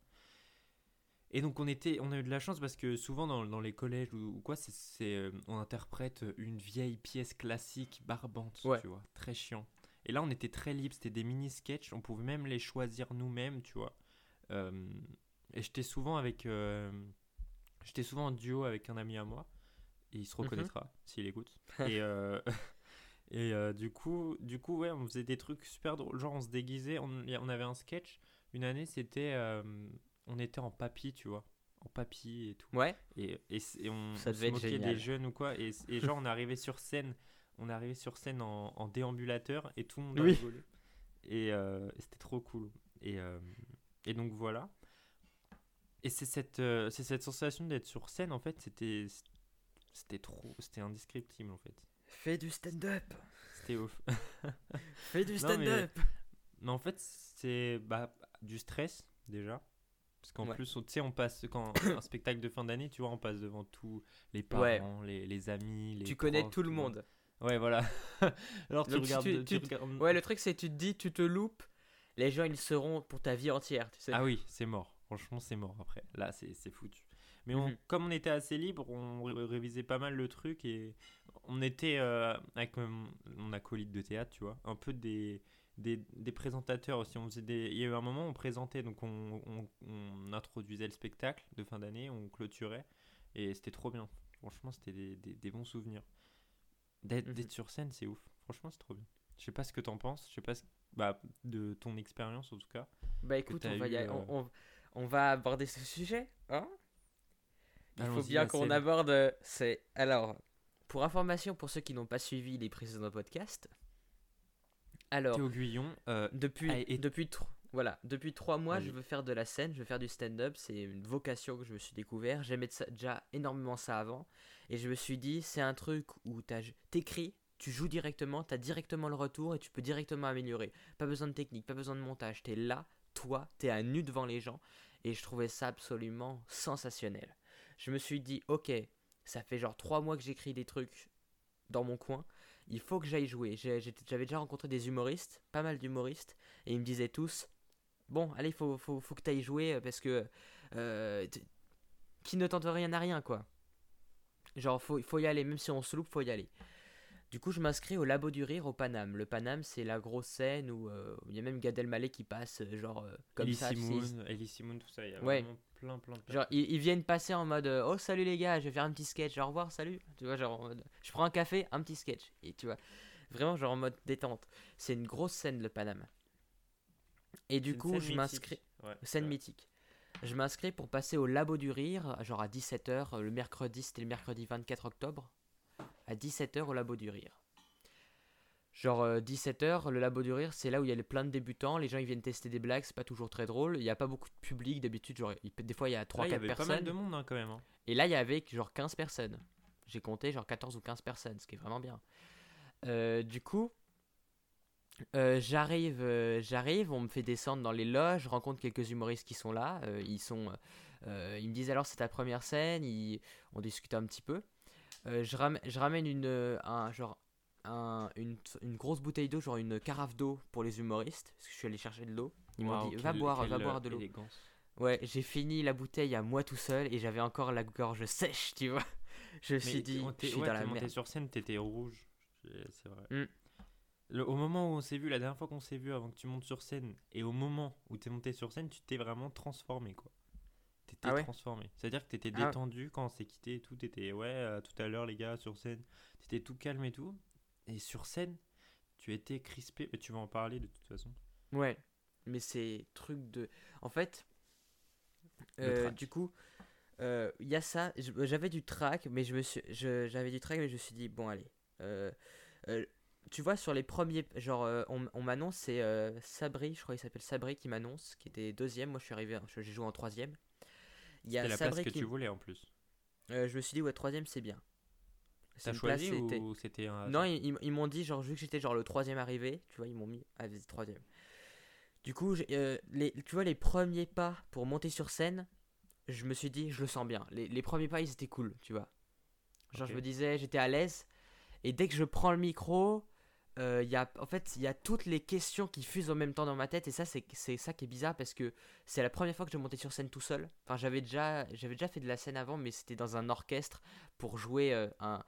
[SPEAKER 2] Et donc on était, on a eu de la chance parce que souvent dans, dans les collèges ou, ou quoi, c'est, euh, on interprète une vieille pièce classique barbante,
[SPEAKER 1] Ouais.
[SPEAKER 2] tu vois, très chiant. Et là on était très libre, c'était des mini sketchs, on pouvait même les choisir nous-mêmes, tu vois. Euh, et j'étais souvent avec, euh, j'étais souvent en duo avec un ami à moi, et il se
[SPEAKER 1] Mhm.
[SPEAKER 2] reconnaîtra s'il écoute. et euh, et euh, du coup, du coup ouais, on faisait des trucs super drôles, genre on se déguisait, on, on avait un sketch. Une année c'était euh, on était en papy, tu vois, en papy et tout.
[SPEAKER 1] Ouais,
[SPEAKER 2] Et, et, on,
[SPEAKER 1] Ça
[SPEAKER 2] on se moquait
[SPEAKER 1] génial.
[SPEAKER 2] des jeunes ou quoi. Et, et genre, on arrivé sur scène, on arrivé sur scène en, en déambulateur et tout le monde a
[SPEAKER 1] Oui.
[SPEAKER 2] rigolé. Et, euh, c'était trop cool. Et, euh, et donc voilà. Et c'est cette, euh, c'est cette sensation d'être sur scène, en fait, c'était c'était trop, c'était indescriptible, en fait.
[SPEAKER 1] fais du stand-up.
[SPEAKER 2] C'était ouf.
[SPEAKER 1] Fais du stand-up.
[SPEAKER 2] Mais en fait, c'est bah, du stress déjà. Parce qu'en
[SPEAKER 1] Ouais.
[SPEAKER 2] plus, on- tu sais, on passe, quand un spectacle de fin d'année, tu vois, on passe devant tous les
[SPEAKER 1] Ouais.
[SPEAKER 2] parents, les, les amis, les
[SPEAKER 1] Tu connais tout le monde.
[SPEAKER 2] Ouais, voilà. Alors tu regardes.
[SPEAKER 1] tu-
[SPEAKER 2] tu
[SPEAKER 1] tu-
[SPEAKER 2] regardes-
[SPEAKER 1] Ouais, le truc c'est que tu te dis, tu te loupes, les gens ils seront pour ta vie entière, tu sais.
[SPEAKER 2] Ah oui, c'est mort. Franchement, c'est mort après. Là, c'est foutu. Mais on-
[SPEAKER 1] Mhm.
[SPEAKER 2] comme on était assez libre, on ré- révisait pas mal le truc et on était euh, avec mon, mon acolyte de théâtre, tu vois, un peu des, des, des présentateurs aussi. On faisait des... Il y a eu un moment où on présentait, donc on, on- on introduisait le spectacle de fin d'année, on clôturait et c'était trop bien. Franchement, c'était des, des- des bons souvenirs. D'être
[SPEAKER 1] Mhm.
[SPEAKER 2] d'être sur scène, c'est ouf. Franchement, c'est trop bien. Je sais pas ce que t'en penses, je sais pas ce- bah, de ton expérience en tout cas.
[SPEAKER 1] Bah écoute, on va,
[SPEAKER 2] eu, euh,
[SPEAKER 1] on, va aborder ce sujet, hein? Il faut bien qu'on aborde. euh, C'est alors pour information pour ceux qui n'ont pas suivi les précédents podcasts. Alors
[SPEAKER 2] Théo Guyon, euh,
[SPEAKER 1] depuis
[SPEAKER 2] et-
[SPEAKER 1] depuis tro- voilà depuis trois mois, je veux faire de la scène, je veux faire du stand-up. C'est une vocation que je me suis découvert. J'aimais déjà énormément ça avant, et je me suis dit c'est un truc où t'écris, tu joues directement, t'as directement le retour et tu peux directement améliorer. Pas besoin de technique, pas besoin de montage. T'es là, toi, t'es à nu devant les gens, et je trouvais ça absolument sensationnel. Je me suis dit ok, ça fait genre trois mois que j'écris des trucs dans mon coin. Il faut que j'aille jouer. J'avais déjà rencontré des humoristes, pas mal d'humoristes, et ils me disaient tous Bon, allez, faut, faut, faut que tu ailles jouer parce que. euh, qui ne tente rien n'a rien, quoi. Genre, faut, faut y aller, même si on se loupe, faut y aller. Du coup, je m'inscris au Labo du Rire au Paname. Le Paname, c'est la grosse scène où euh, il y a même Gad Elmaleh qui passe, euh, genre, euh, comme
[SPEAKER 2] Ellie
[SPEAKER 1] ça.
[SPEAKER 2] Ellie tout ça. Il y a
[SPEAKER 1] Ouais.
[SPEAKER 2] vraiment plein, plein de
[SPEAKER 1] Genre, ils, ils viennent passer en mode euh, Oh, salut les gars, je vais faire un petit sketch, au revoir, salut. Tu vois, genre, en mode, je prends un café, un petit sketch. Et tu vois, vraiment, genre en mode détente. C'est une grosse scène, le Paname. Et du coup, je m'inscris.
[SPEAKER 2] Ouais,
[SPEAKER 1] Scène mythique. Je m'inscris pour passer au Labo du Rire, genre à 17h, le mercredi, c'était le mercredi 24 octobre. À 17h au Labo du Rire. Genre 17h, le Labo du Rire, c'est là où il y a les- plein de débutants, les gens ils viennent tester des blagues, c'est pas toujours très drôle, il n'y a pas beaucoup de public d'habitude, genre il des fois il y a
[SPEAKER 2] Là,
[SPEAKER 1] 3-4
[SPEAKER 2] il y
[SPEAKER 1] personnes.
[SPEAKER 2] pas mal de monde hein, quand même. hein.
[SPEAKER 1] Et là, il y avait genre 15 personnes. J'ai compté genre 14 ou 15 personnes, ce qui est vraiment bien. Euh, du coup, euh, j'arrive, euh, j'arrive, on me fait descendre dans les loges, je rencontre quelques humoristes qui sont là. euh, ils sont, euh, ils me disent alors c'est ta première scène, ils- on discute un petit peu. Euh, je, ram- je ramène une, euh, un, genre, un- une, une grosse bouteille d'eau, genre une carafe d'eau pour les humoristes, parce que je suis allé chercher de l'eau. Ils m'ont dit va boire, va boire
[SPEAKER 2] euh,
[SPEAKER 1] de l'eau.
[SPEAKER 2] élégance.
[SPEAKER 1] Ouais, j'ai fini la bouteille à moi tout seul et j'avais encore la gorge sèche, tu vois. Je me suis dit, je suis
[SPEAKER 2] ouais,
[SPEAKER 1] dans la
[SPEAKER 2] monté
[SPEAKER 1] merde.
[SPEAKER 2] sur scène, t'étais rouge. C'est c'est vrai.
[SPEAKER 1] Mm.
[SPEAKER 2] Le- au moment où on s'est vu, la dernière fois qu'on s'est vu avant que tu montes sur scène, et au moment où t'es monté sur scène, tu t'es vraiment transformé quoi. t'étais
[SPEAKER 1] Ah ouais
[SPEAKER 2] transformé. C'est-à-dire que t'étais
[SPEAKER 1] Ah.
[SPEAKER 2] détendu quand on s'est quitté et tout. T'étais, ouais, euh, tout à l'heure, les gars, sur scène. T'étais tout calme et tout. Et sur scène, tu étais crispé. Mais tu vas en parler de toute façon.
[SPEAKER 1] Ouais, mais c'est truc de. En fait, euh, du coup, euh, il y a ça. J'avais du track, mais je me suis, j'avais du track, mais je me suis dit bon allez. euh, euh, tu vois sur les premiers, genre euh, on, on m'annonce c'est euh, Sabri, je crois qu'il s'appelle Sabri qui m'annonce, qui était deuxième. Moi je suis arrivé, j'ai joué en troisième. Il y a
[SPEAKER 2] la place que
[SPEAKER 1] qui,
[SPEAKER 2] tu voulais en plus.
[SPEAKER 1] euh, je me suis dit ouais troisième c'est bien.
[SPEAKER 2] T'as
[SPEAKER 1] place,
[SPEAKER 2] choisi
[SPEAKER 1] c'était-
[SPEAKER 2] ou c'était un.
[SPEAKER 1] non, ils, ils- m'ont dit, genre, vu que j'étais genre le troisième arrivé, tu vois, ils m'ont mis, ah, vas-y, troisième. Du coup, euh, les, tu vois, les premiers pas pour monter sur scène, je me suis dit, je le sens bien. Les, les premiers pas, ils étaient cool, tu vois. Genre, je me disais, j'étais à l'aise. Et dès que je prends le micro, euh, il y a, en fait, il y a toutes les questions qui fusent en même temps dans ma tête. Et ça, c'est, ça qui est bizarre parce que c'est la première fois que je montais sur scène tout seul. Enfin, j'avais déjà, déjà fait de la scène avant, mais c'était dans un orchestre pour jouer euh, un.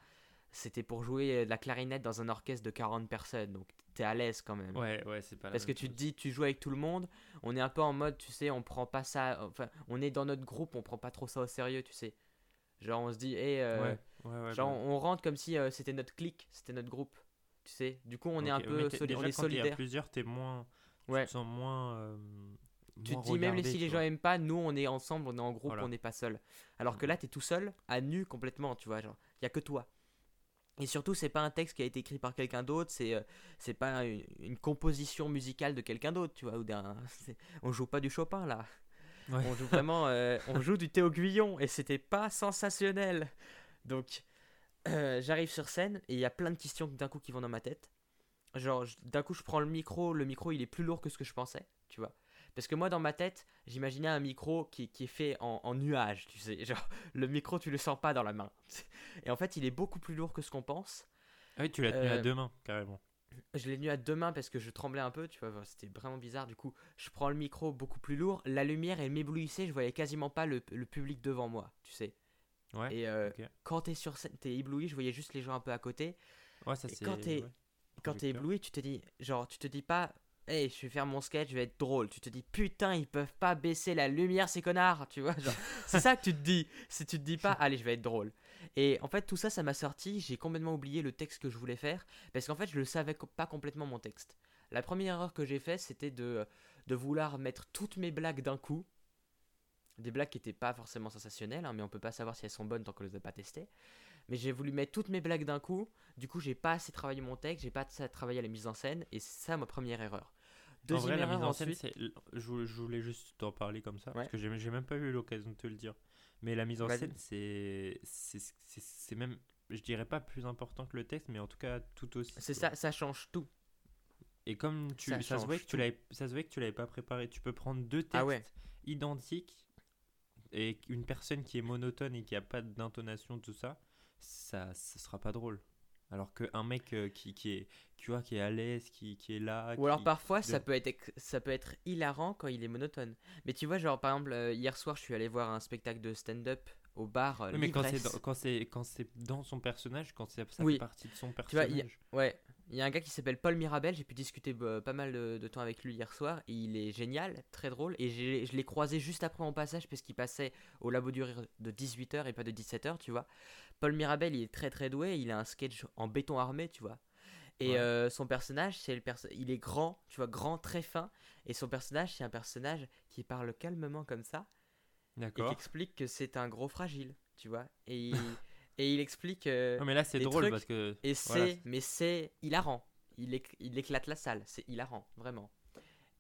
[SPEAKER 1] C'était pour jouer euh, de la clarinette dans un orchestre de 40 personnes. Donc, t'es à l'aise quand même.
[SPEAKER 2] Ouais, ouais, c'est pas
[SPEAKER 1] Parce que tu te dis, tu joues avec tout le monde, on est un peu en mode, tu sais, on prend pas ça, enfin, on est dans notre groupe, on prend pas trop ça au sérieux, tu sais. Genre, on se dit, hé,
[SPEAKER 2] Ouais, ouais, ouais.
[SPEAKER 1] genre,
[SPEAKER 2] bah,
[SPEAKER 1] on rentre comme si euh, c'était notre clique, c'était notre groupe, tu sais. Du coup, on est un peu, soli- on est
[SPEAKER 2] quand
[SPEAKER 1] solidaire.
[SPEAKER 2] plusieurs, t'es moins.
[SPEAKER 1] Ouais.
[SPEAKER 2] Tu te sens moins. euh,
[SPEAKER 1] Tu
[SPEAKER 2] moins
[SPEAKER 1] te dis, même si les gens aiment pas, nous, on est ensemble, on est en groupe,
[SPEAKER 2] Voilà.
[SPEAKER 1] on n'est pas seul. Alors que
[SPEAKER 2] Mhm.
[SPEAKER 1] là, t'es tout seul, à nu complètement, tu vois, genre, il y a que toi. Et surtout, c'est pas un texte qui a été écrit par quelqu'un d'autre, c'est euh, c'est pas une, une composition musicale de quelqu'un d'autre, tu vois, ou d'un. On joue pas du Chopin là.
[SPEAKER 2] Ouais.
[SPEAKER 1] On joue vraiment. euh, on joue du Théo Guillon et c'était pas sensationnel. Donc, euh, j'arrive sur scène et il y a plein de questions d'un coup qui vont dans ma tête. Genre, d'un coup, je prends le micro, le micro il est plus lourd que ce que je pensais, tu vois. Parce que moi, dans ma tête, j'imaginais un micro qui, qui est fait en, en nuage, tu sais. Genre, le micro, tu le sens pas dans la main. Et en fait, il est beaucoup plus lourd que ce qu'on pense.
[SPEAKER 2] Ah oui, tu l'as tenu à
[SPEAKER 1] Euh,
[SPEAKER 2] deux mains, carrément.
[SPEAKER 1] Je l'ai tenu à deux mains parce que je tremblais un peu, tu vois, c'était vraiment bizarre. Du coup, je prends le micro beaucoup plus lourd, la lumière elle m'éblouissait, je voyais quasiment pas le, le public devant moi, tu sais.
[SPEAKER 2] Ouais.
[SPEAKER 1] Et euh, quand t'es sur scène, t'es ébloui, je voyais juste les gens un peu à côté.
[SPEAKER 2] Ouais, ça c'est.
[SPEAKER 1] quand t'es-
[SPEAKER 2] ouais,
[SPEAKER 1] ébloui, tu te dis, genre, tu te dis pas, hey, je vais faire mon sketch, je vais être drôle. Tu te dis, putain, ils peuvent pas baisser la lumière, ces connards, tu vois. genre, c'est ça que tu te dis. Si tu te dis pas, allez, je vais être drôle. Et en fait, tout ça, ça m'a sorti. J'ai complètement oublié le texte que je voulais faire. Parce qu'en fait, je le savais pas complètement mon texte. La première erreur que j'ai fait, c'était de, de vouloir mettre toutes mes blagues d'un coup. Des blagues qui étaient pas forcément sensationnelles, hein, mais on peut pas savoir si elles sont bonnes tant qu'on les a pas testées. Mais j'ai voulu mettre toutes mes blagues d'un coup. Du coup, j'ai pas assez travaillé mon texte, j'ai pas assez travaillé la mise en scène. Et c'est ça ma première erreur.
[SPEAKER 2] En
[SPEAKER 1] Deuxième
[SPEAKER 2] vrai, la mise en scène, c'est. Je voulais- je voulais juste t'en parler comme ça,
[SPEAKER 1] Ouais.
[SPEAKER 2] parce que j'ai même pas eu l'occasion de te le dire. Mais la mise en scène, c'est. même. Je dirais pas plus important que le texte, mais en tout cas tout aussi.
[SPEAKER 1] C'est ça, ça change tout.
[SPEAKER 2] Et comme tu,
[SPEAKER 1] Ça
[SPEAKER 2] ça, se voyait que tu l'avais, ça se voyait que tu l'avais pas préparé. Tu peux prendre deux textes
[SPEAKER 1] Ah ouais.
[SPEAKER 2] identiques et une personne qui est monotone et qui a pas d'intonation tout ça, ça, ça sera pas drôle. Alors qu'un mec euh, qui, qui est, tu vois, qui est à l'aise, qui, qui est là.
[SPEAKER 1] Ou alors parfois
[SPEAKER 2] de-
[SPEAKER 1] ça peut être ça peut être hilarant quand il est monotone. Mais tu vois genre par exemple euh, hier soir je suis allé voir un spectacle de stand-up au bar euh,
[SPEAKER 2] Oui, mais quand c'est dans, quand c'est quand c'est dans son personnage, quand c'est ça
[SPEAKER 1] Oui.
[SPEAKER 2] fait partie de son personnage.
[SPEAKER 1] y Ouais, il y a un gars qui s'appelle Paul Mirabel, j'ai pu discuter euh, pas mal de, de temps avec lui hier soir, et il est génial, très drôle, et je l'ai croisé juste après mon passage parce qu'il passait au Labo du Rire de 18h et pas de 17h, tu vois. Paul Mirabel, il est très très doué, il a un sketch en béton armé, tu vois. Et
[SPEAKER 2] Ouais.
[SPEAKER 1] euh, son personnage, c'est le perso- il est grand, tu vois, grand, très fin, et son personnage, c'est un personnage qui parle calmement comme ça, et qui explique que c'est un gros fragile, tu vois. Et il, et il explique... euh,
[SPEAKER 2] Non, mais là c'est drôle
[SPEAKER 1] trucs,
[SPEAKER 2] parce que.
[SPEAKER 1] et c'est, mais c'est hilarant. Il, éc- il éclate la salle, c'est hilarant, vraiment.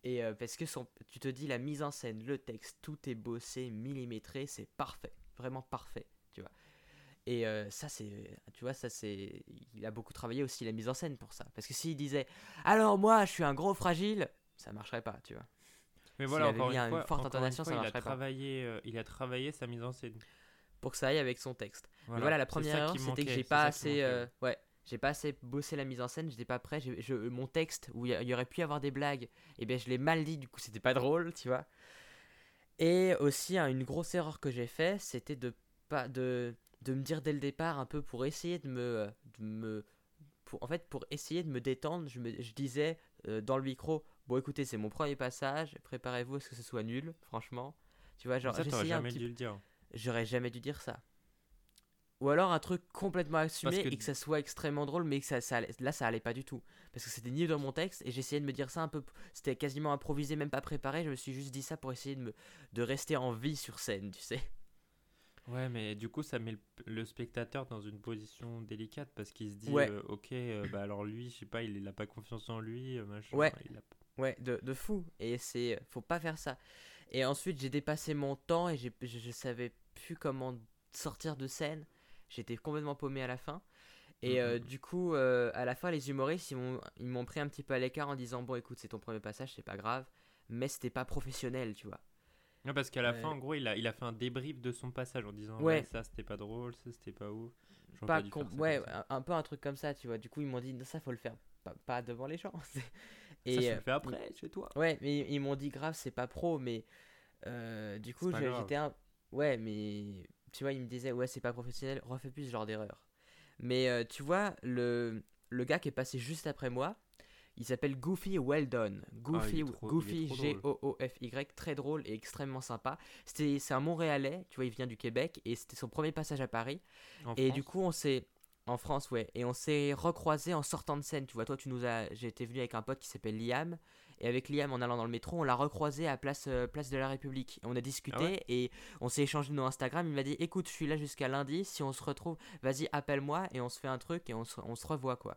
[SPEAKER 1] Et euh, parce que son, tu te dis, la mise en scène, le texte, tout est bossé, millimétré, c'est parfait, vraiment parfait, tu vois. Et euh, ça, c'est, tu vois, ça, c'est, il a beaucoup travaillé aussi la mise en scène pour ça. Parce que s'il disait, alors moi, je suis un gros fragile, ça marcherait pas, tu vois.
[SPEAKER 2] Mais voilà,
[SPEAKER 1] avait
[SPEAKER 2] encore
[SPEAKER 1] mis
[SPEAKER 2] une
[SPEAKER 1] une
[SPEAKER 2] fois,
[SPEAKER 1] forte
[SPEAKER 2] encore une
[SPEAKER 1] intonation,
[SPEAKER 2] fois,
[SPEAKER 1] ça
[SPEAKER 2] il a
[SPEAKER 1] pas.
[SPEAKER 2] euh, il a travaillé sa mise en scène.
[SPEAKER 1] Pour que ça aille avec son texte. Mais voilà, la première erreur, c'était que j'ai pas assez, euh, ouais, j'ai pas assez bossé la mise en scène. J'étais pas prêt. je- mon texte où il y, aurait pu y avoir des blagues, et ben je l'ai mal dit. Du coup, c'était pas drôle, tu vois. Et aussi, hein, une grosse erreur que j'ai fait, c'était de pas de de me dire dès le départ un peu pour essayer de me de me pour, en fait pour essayer de me détendre. Je me je disais euh, dans le micro, bon écoutez, c'est mon premier passage. Préparez-vous à ce que ce soit nul, franchement. Tu vois, genre, j'essayais un
[SPEAKER 2] jamais
[SPEAKER 1] petit
[SPEAKER 2] dû le dire.
[SPEAKER 1] J'aurais jamais dû dire ça. Ou alors un truc complètement assumé
[SPEAKER 2] que-
[SPEAKER 1] et que ça soit extrêmement drôle, mais que ça, ça là ça allait pas du tout. Parce que c'était ni dans mon texte et j'essayais de me dire ça un peu. C'était quasiment improvisé, même pas préparé. Je me suis juste dit ça pour essayer de, me, de rester en vie sur scène, tu sais.
[SPEAKER 2] Ouais, mais du coup, ça met le, le spectateur dans une position délicate parce qu'il se dit,
[SPEAKER 1] Ouais.
[SPEAKER 2] euh, ok, euh, bah alors lui, je sais pas, il, il a pas confiance en lui, euh, machin.
[SPEAKER 1] Ouais.
[SPEAKER 2] il a-
[SPEAKER 1] Ouais, de, de fou. Et c'est. Faut pas faire ça. Et ensuite, j'ai dépassé mon temps et je savais plus comment sortir de scène. J'étais complètement paumé à la fin. Et euh,
[SPEAKER 2] Mhm.
[SPEAKER 1] du coup, euh, à la fin, les humoristes, ils m'ont, ils m'ont pris un petit peu à l'écart en disant Bon, écoute, c'est ton premier passage, c'est pas grave. Mais c'était pas professionnel, tu vois.
[SPEAKER 2] Ouais, parce qu'à la fin, en gros, il a, il a fait un débrief de son passage en disant,
[SPEAKER 1] Ouais.
[SPEAKER 2] ouais, ça c'était pas drôle, ça c'était pas ouf.
[SPEAKER 1] Pas
[SPEAKER 2] dû
[SPEAKER 1] com- ouais, un, un peu un truc comme ça, tu vois. Du coup, ils m'ont dit Non, Ça, faut le faire pas, pas devant les gens.
[SPEAKER 2] ça, je
[SPEAKER 1] euh,
[SPEAKER 2] le fais après, chez toi.
[SPEAKER 1] Ouais, mais ils, ils m'ont dit grave, c'est pas pro, mais euh, du coup,
[SPEAKER 2] pas
[SPEAKER 1] j'étais un. Ouais, mais tu vois, ils me disaient, ouais, c'est pas professionnel, refais plus ce genre d'erreur. Mais euh, tu vois, le, le gars qui est passé juste après moi, il s'appelle Goofy Weldon. Goofy,
[SPEAKER 2] Ah, il trop- il
[SPEAKER 1] Goofy
[SPEAKER 2] trop
[SPEAKER 1] G-O-O-F-Y, très drôle et extrêmement sympa. C'était, c'est un Montréalais, tu vois, il vient du Québec et c'était son premier passage à Paris.
[SPEAKER 2] En
[SPEAKER 1] Et
[SPEAKER 2] France.
[SPEAKER 1] du coup, on s'est. En France, ouais. Et on s'est recroisés en sortant de scène. Tu vois, toi, tu nous as. J'étais venu avec un pote qui s'appelle Liam. Et avec Liam, en allant dans le métro, on l'a recroisé à place, euh, place de la République. On a discuté
[SPEAKER 2] Ah ouais
[SPEAKER 1] et on s'est échangé nos Instagram. Il m'a dit Écoute, je suis là jusqu'à lundi. Si on se retrouve, vas-y, appelle-moi et on se fait un truc et on se, on se revoit, quoi.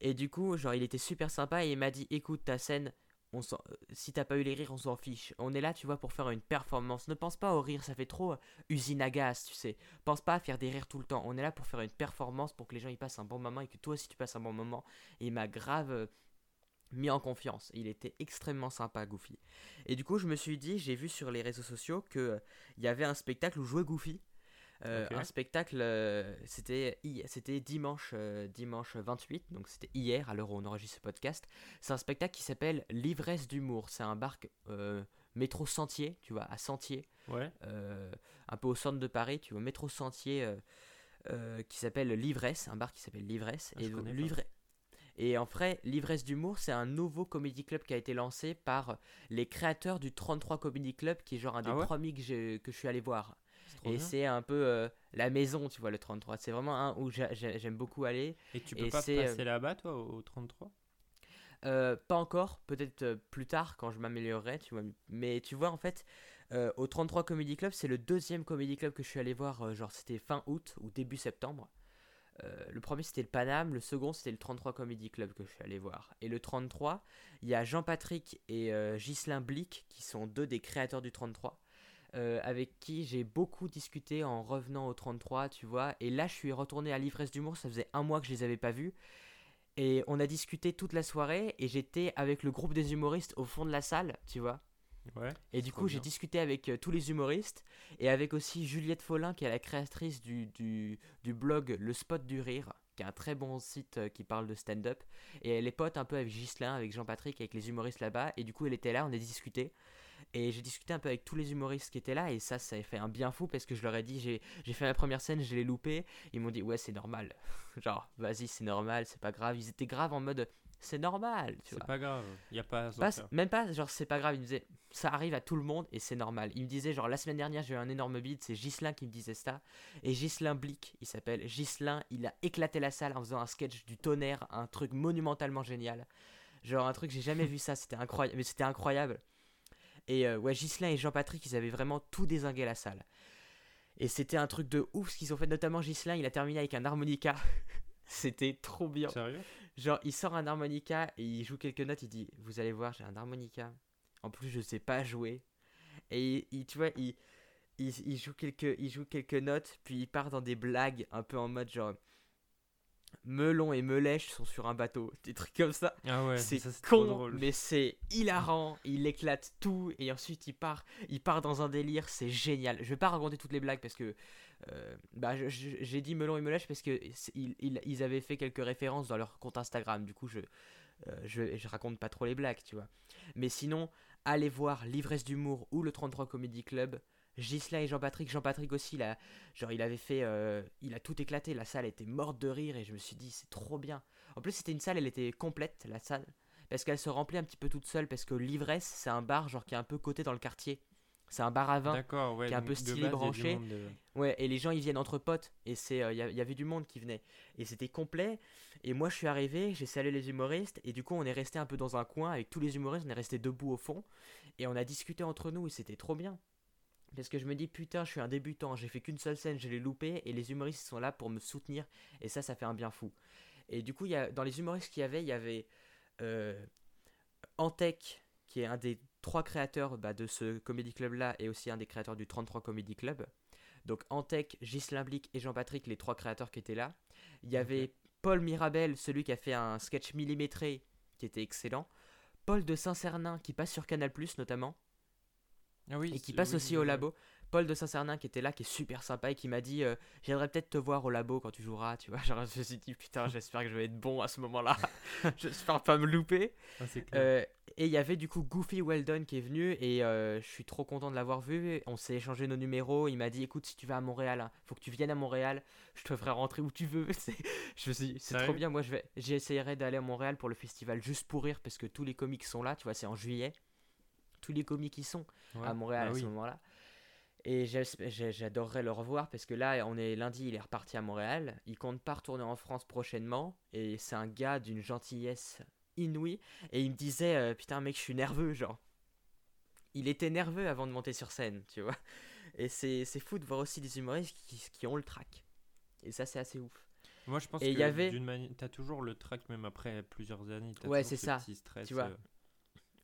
[SPEAKER 1] Et du coup, genre, il était super sympa et il m'a dit Écoute, ta scène, on euh, si t'as pas eu les rires, on s'en fiche. On est là, tu vois, pour faire une performance. Ne pense pas au rire, ça fait trop euh, usine à gaz, tu sais. Pense pas à faire des rires tout le temps. On est là pour faire une performance, pour que les gens y passent un bon moment et que toi aussi tu passes un bon moment. Et il m'a grave mis en confiance. Il était extrêmement sympa, Goofy. Et du coup, je me suis dit, j'ai vu sur les réseaux sociaux que euh, y avait un spectacle où jouait Goofy. Euh. Un spectacle, euh, c'était c'était dimanche, dimanche 28, donc c'était hier à l'heure où on enregistre ce podcast. C'est un spectacle qui s'appelle L'ivresse d'humour. C'est un bar métro Sentier, tu vois, à Sentier
[SPEAKER 2] Ouais.
[SPEAKER 1] un peu au centre de Paris, tu vois, métro Sentier, qui s'appelle L'ivresse, un bar qui s'appelle L'ivresse.
[SPEAKER 2] Ah,
[SPEAKER 1] et, et en vrai, L'ivresse d'humour, c'est un nouveau comedy club qui a été lancé par les créateurs du 33 Comedy Club, qui est genre un des
[SPEAKER 2] Ah ouais
[SPEAKER 1] premiers que, que je suis allé voir. Et c'est un peu euh, la maison, tu vois, le 33. C'est vraiment un où j'a- j'a- j'aime beaucoup aller.
[SPEAKER 2] Et tu peux
[SPEAKER 1] et
[SPEAKER 2] pas
[SPEAKER 1] euh,
[SPEAKER 2] passer là-bas, toi, au au 33
[SPEAKER 1] Euh, pas encore, peut-être plus tard quand je m'améliorerai, tu vois. Mais tu vois, en fait, euh, au 33 Comedy Club, c'est le deuxième Comedy Club que je suis allé voir, genre c'était fin août ou début septembre. Euh, le premier c'était le Paname, le second c'était le 33 Comedy Club que je suis allé voir. Et le 33, il y a Jean-Patrick et euh, Ghislain Blick qui sont deux des créateurs du 33. euh, avec qui j'ai beaucoup discuté en revenant au 33, tu vois. Et là, je suis retourné à l'ivresse d'humour, ça faisait un mois que je les avais pas vus. Et on a discuté toute la soirée et j'étais avec le groupe des humoristes au fond de la salle, tu vois.
[SPEAKER 2] Ouais.
[SPEAKER 1] Et du coup, j'ai discuté avec euh, tous les humoristes et avec aussi Juliette Follin, qui est la créatrice du, du, du blog Le Spot du Rire, qui est un très bon site euh, qui parle de stand-up. Et elle est pote un peu avec Ghislain, avec Jean-Patrick, avec les humoristes là-bas. Et du coup, elle était là, on a discuté. Et j'ai discuté un peu avec tous les humoristes qui étaient là. Et ça, ça a fait un bien fou parce que je leur ai dit j'ai fait ma première scène, je l'ai loupé. Ils m'ont dit ouais, c'est normal. Genre, vas-y, c'est normal, c'est pas grave. Ils étaient grave en mode c'est normal, tu
[SPEAKER 2] C'est pas grave. Il y a pas
[SPEAKER 1] même pas, genre, c'est pas grave. Il me disait, ça arrive à tout le monde et c'est normal. Il me disait, genre, la semaine dernière, j'ai eu un énorme bide. C'est Ghislain qui me disait ça. Et Ghislain Blick, il s'appelle Ghislain, il a éclaté la salle en faisant un sketch du tonnerre, un truc monumentalement génial. Genre, un truc, j'ai jamais vu ça. C'était incroyable. Mais c'était incroyable. Et euh, ouais, Ghislain et Jean-Patrick, ils avaient vraiment tout désingué la salle. Et c'était un truc de ouf ce qu'ils ont fait, notamment Ghislain, il a terminé avec un harmonica. c'était trop bien.
[SPEAKER 2] Sérieux?
[SPEAKER 1] Genre, il sort un harmonica et il joue quelques notes. Il dit Vous allez voir, j'ai un harmonica. En plus, je sais pas jouer. Et il, tu vois, il, il, il joue quelques, il joue quelques notes. Puis il part dans des blagues un peu en mode genre Melon et Melèche sont sur un bateau. Des trucs comme ça.
[SPEAKER 2] Ah ouais,
[SPEAKER 1] c'est
[SPEAKER 2] ça, c'est trop
[SPEAKER 1] con,
[SPEAKER 2] drôle.
[SPEAKER 1] mais c'est hilarant. Il éclate tout et ensuite il part, il part dans un délire. C'est génial. Je vais pas raconter toutes les blagues parce que euh, bah, j'ai dit Melon et Melèche parce que ils, ils- ils avaient fait quelques références dans leur compte Instagram. Du coup, je, euh, je, je raconte pas trop les blagues, tu vois. Mais sinon, allez voir l'ivresse d'humour ou le 33 Comedy Club. Gislain et Jean-Patrick, Jean-Patrick aussi, a, genre il avait fait, euh, il a tout éclaté, la salle était morte de rire et je me suis dit c'est trop bien. En plus c'était une salle, elle était complète la salle, parce qu'elle se remplit un petit peu toute seule parce que l'ivresse c'est un bar genre qui est un peu coté dans le quartier. C'est un bar à vin.
[SPEAKER 2] Ouais.
[SPEAKER 1] qui est un peu stylé,
[SPEAKER 2] base,
[SPEAKER 1] branché.
[SPEAKER 2] euh,
[SPEAKER 1] Ouais, et les gens ils viennent entre potes et c'est il y, avait du monde qui venait et c'était complet et moi je suis arrivé, j'ai salué les humoristes et du coup on est resté un peu dans un coin avec tous les humoristes, on est resté debout au fond et on a discuté entre nous et c'était trop bien. Parce que je me dis putain, je suis un débutant, j'ai fait qu'une seule scène, je l'ai loupé et les humoristes sont là pour me soutenir et ça ça fait un bien fou. Et du coup, y a, dans les humoristes qu'il y avait, il y avait euh, Antec qui est un des trois créateurs bah, de ce comedy club là et aussi un des créateurs du 33 Comedy Club. Donc Antec, Ghislain Blic et Jean-Patrick, les trois créateurs qui étaient là. Il y avait Paul Mirabel, celui qui a fait un sketch millimétré qui était excellent. Paul de Saint-Cernin qui passe sur Canal notamment
[SPEAKER 2] Ah oui,
[SPEAKER 1] et qui passe
[SPEAKER 2] oui,
[SPEAKER 1] aussi
[SPEAKER 2] oui,
[SPEAKER 1] au labo. Paul de Saint-Cernin qui était là, qui est super sympa et qui m'a dit euh, J'aimerais peut-être te voir au labo quand tu joueras. Tu vois, genre, je me suis dit Putain, j'espère que je vais être bon à ce moment-là. j'espère pas me louper.
[SPEAKER 2] Ah.
[SPEAKER 1] Euh, et il y avait du coup Goofy Weldon qui est venu et euh, je suis trop content de l'avoir vu. On s'est échangé nos numéros. Il m'a dit écoute, si tu vas à Montréal, hein, faut que tu viennes à Montréal. Je te ferai rentrer où tu veux. Je me suis dit, c'est trop bien. Moi, je vais, j'essayerai d'aller à Montréal pour le festival juste pour rire parce que tous les comiques sont là. Tu vois, c'est en juillet. Tous les comiques y sont
[SPEAKER 2] Ouais.
[SPEAKER 1] à Montréal
[SPEAKER 2] Bah
[SPEAKER 1] à
[SPEAKER 2] oui.
[SPEAKER 1] ce moment-là. Et j'adorerais le revoir parce que là, on est lundi, il est reparti à Montréal. Il compte pas retourner en France prochainement. Et c'est un gars d'une gentillesse inouïe. Et il me disait, euh, putain, mec, je suis nerveux, genre. Il était nerveux avant de monter sur scène, tu vois. Et c'est c'est fou de voir aussi des humoristes qui, qui ont le trac. Et ça, c'est assez ouf.
[SPEAKER 2] Moi, je pense
[SPEAKER 1] Et
[SPEAKER 2] que
[SPEAKER 1] y avait-
[SPEAKER 2] d'une manière, t'as toujours le track même après plusieurs années.
[SPEAKER 1] Ouais, c'est
[SPEAKER 2] ce
[SPEAKER 1] ça,
[SPEAKER 2] petit stress,
[SPEAKER 1] tu vois.
[SPEAKER 2] euh,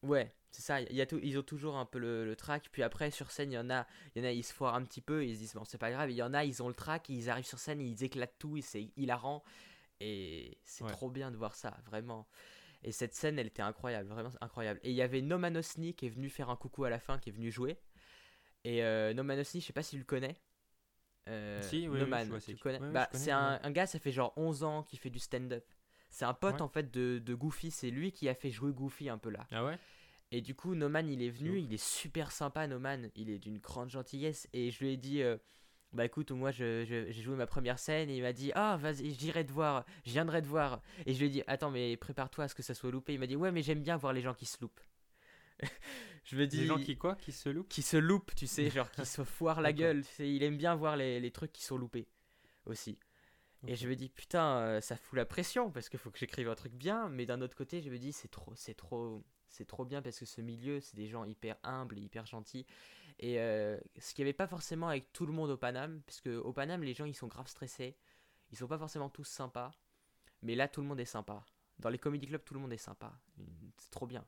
[SPEAKER 1] Ouais, c'est ça. Il y a tout, ils ont toujours un peu le, le trac. Puis après, sur scène, il y en a, y en a, ils se foirent un petit peu. Ils se disent, bon, c'est pas grave. Il y en a, ils ont le trac. Ils arrivent sur scène, ils éclatent tout. Et c'est hilarant. Et c'est
[SPEAKER 2] Ouais.
[SPEAKER 1] trop bien de voir ça, vraiment. Et cette scène, elle était incroyable, vraiment incroyable. Et il y avait Noman Osni qui est venu faire un coucou à la fin, qui est venu jouer. Et euh, Noman Osni, je sais pas si tu le connais. Euh,
[SPEAKER 2] Si, oui, oui,
[SPEAKER 1] Noman,
[SPEAKER 2] vois
[SPEAKER 1] tu connais?
[SPEAKER 2] Ouais,
[SPEAKER 1] Bah, c'est un, un gars, ça fait genre 11 ans qu'il fait du stand-up. C'est un pote
[SPEAKER 2] Ouais.
[SPEAKER 1] en fait de, de Goofy, c'est lui qui a fait jouer Goofy un peu là.
[SPEAKER 2] Ah ouais?
[SPEAKER 1] Et du coup, Noman, il est venu, il est super sympa, Noman, il est d'une grande gentillesse. Et je lui ai dit, euh, bah écoute, moi je- je- j'ai joué ma première scène, et il m'a dit, ah vas-y, j'irai te voir, je viendrai te voir. Et je lui ai dit, attends, mais prépare-toi à ce que ça soit loupé. Il m'a dit, ouais, mais j'aime bien voir les gens qui se loupent. je me dis,
[SPEAKER 2] Des gens qui quoi? Qui se loupent?
[SPEAKER 1] qui se loupent, tu sais, genre qui se foirent la gueule. tu sais, il aime bien voir les, les trucs qui sont loupés aussi. Et je me dis, putain, euh, ça fout la pression parce qu'il faut que j'écrive un truc bien, mais d'un autre côté, je me dis, c'est trop, c'est trop, c'est trop bien parce que ce milieu, c'est des gens hyper humbles, et hyper gentils. Et euh, ce qu'il n'y avait pas forcément avec tout le monde au Paname, parce que au Paname, les gens ils sont grave stressés, ils sont pas forcément tous sympas, mais là, tout le monde est sympa. Dans les comedy clubs, tout le monde est sympa. C'est trop bien.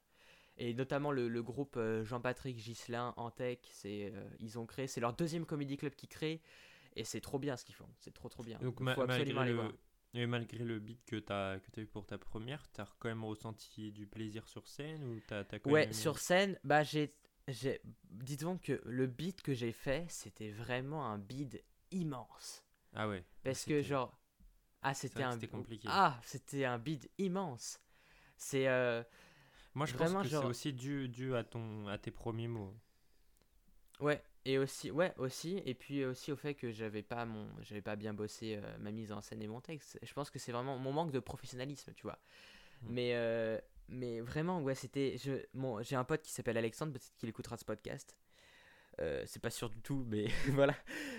[SPEAKER 1] Et notamment le, le groupe euh, Jean-Patrick, Ghislain, Antec, c'est, euh, ils ont créé, c'est leur deuxième comedy club qu'ils créent, et c'est trop bien ce qu'ils font. C'est trop trop bien.
[SPEAKER 2] Donc,
[SPEAKER 1] Il faut absolument aller voir.
[SPEAKER 2] le... Et malgré le beat que t'as que as eu pour ta première, t'as quand même ressenti du plaisir sur scène ou quand
[SPEAKER 1] Ouais,
[SPEAKER 2] même
[SPEAKER 1] sur scène, bah j'ai, j'ai, disons que le beat que j'ai fait, c'était vraiment un beat immense.
[SPEAKER 2] Ah ouais.
[SPEAKER 1] Parce que genre, ah c'était un,
[SPEAKER 2] compliqué.
[SPEAKER 1] ah c'était un beat immense. C'est, euh,
[SPEAKER 2] Moi, je
[SPEAKER 1] vraiment,
[SPEAKER 2] pense que
[SPEAKER 1] genre-
[SPEAKER 2] c'est aussi dû, dû à, ton, à tes premiers mots.
[SPEAKER 1] ouais, et aussi, ouais aussi, et puis aussi au fait que j'avais pas mon, j'avais pas bien bossé euh, ma mise en scène et mon texte. Je pense que c'est vraiment mon manque de professionnalisme, tu vois.
[SPEAKER 2] Mm.
[SPEAKER 1] Mais, euh, mais vraiment, ouais, c'était, je, bon, j'ai un pote qui s'appelle Alexandre, peut-être qu'il écoutera ce podcast. Euh, c'est pas sûr du tout, mais voilà.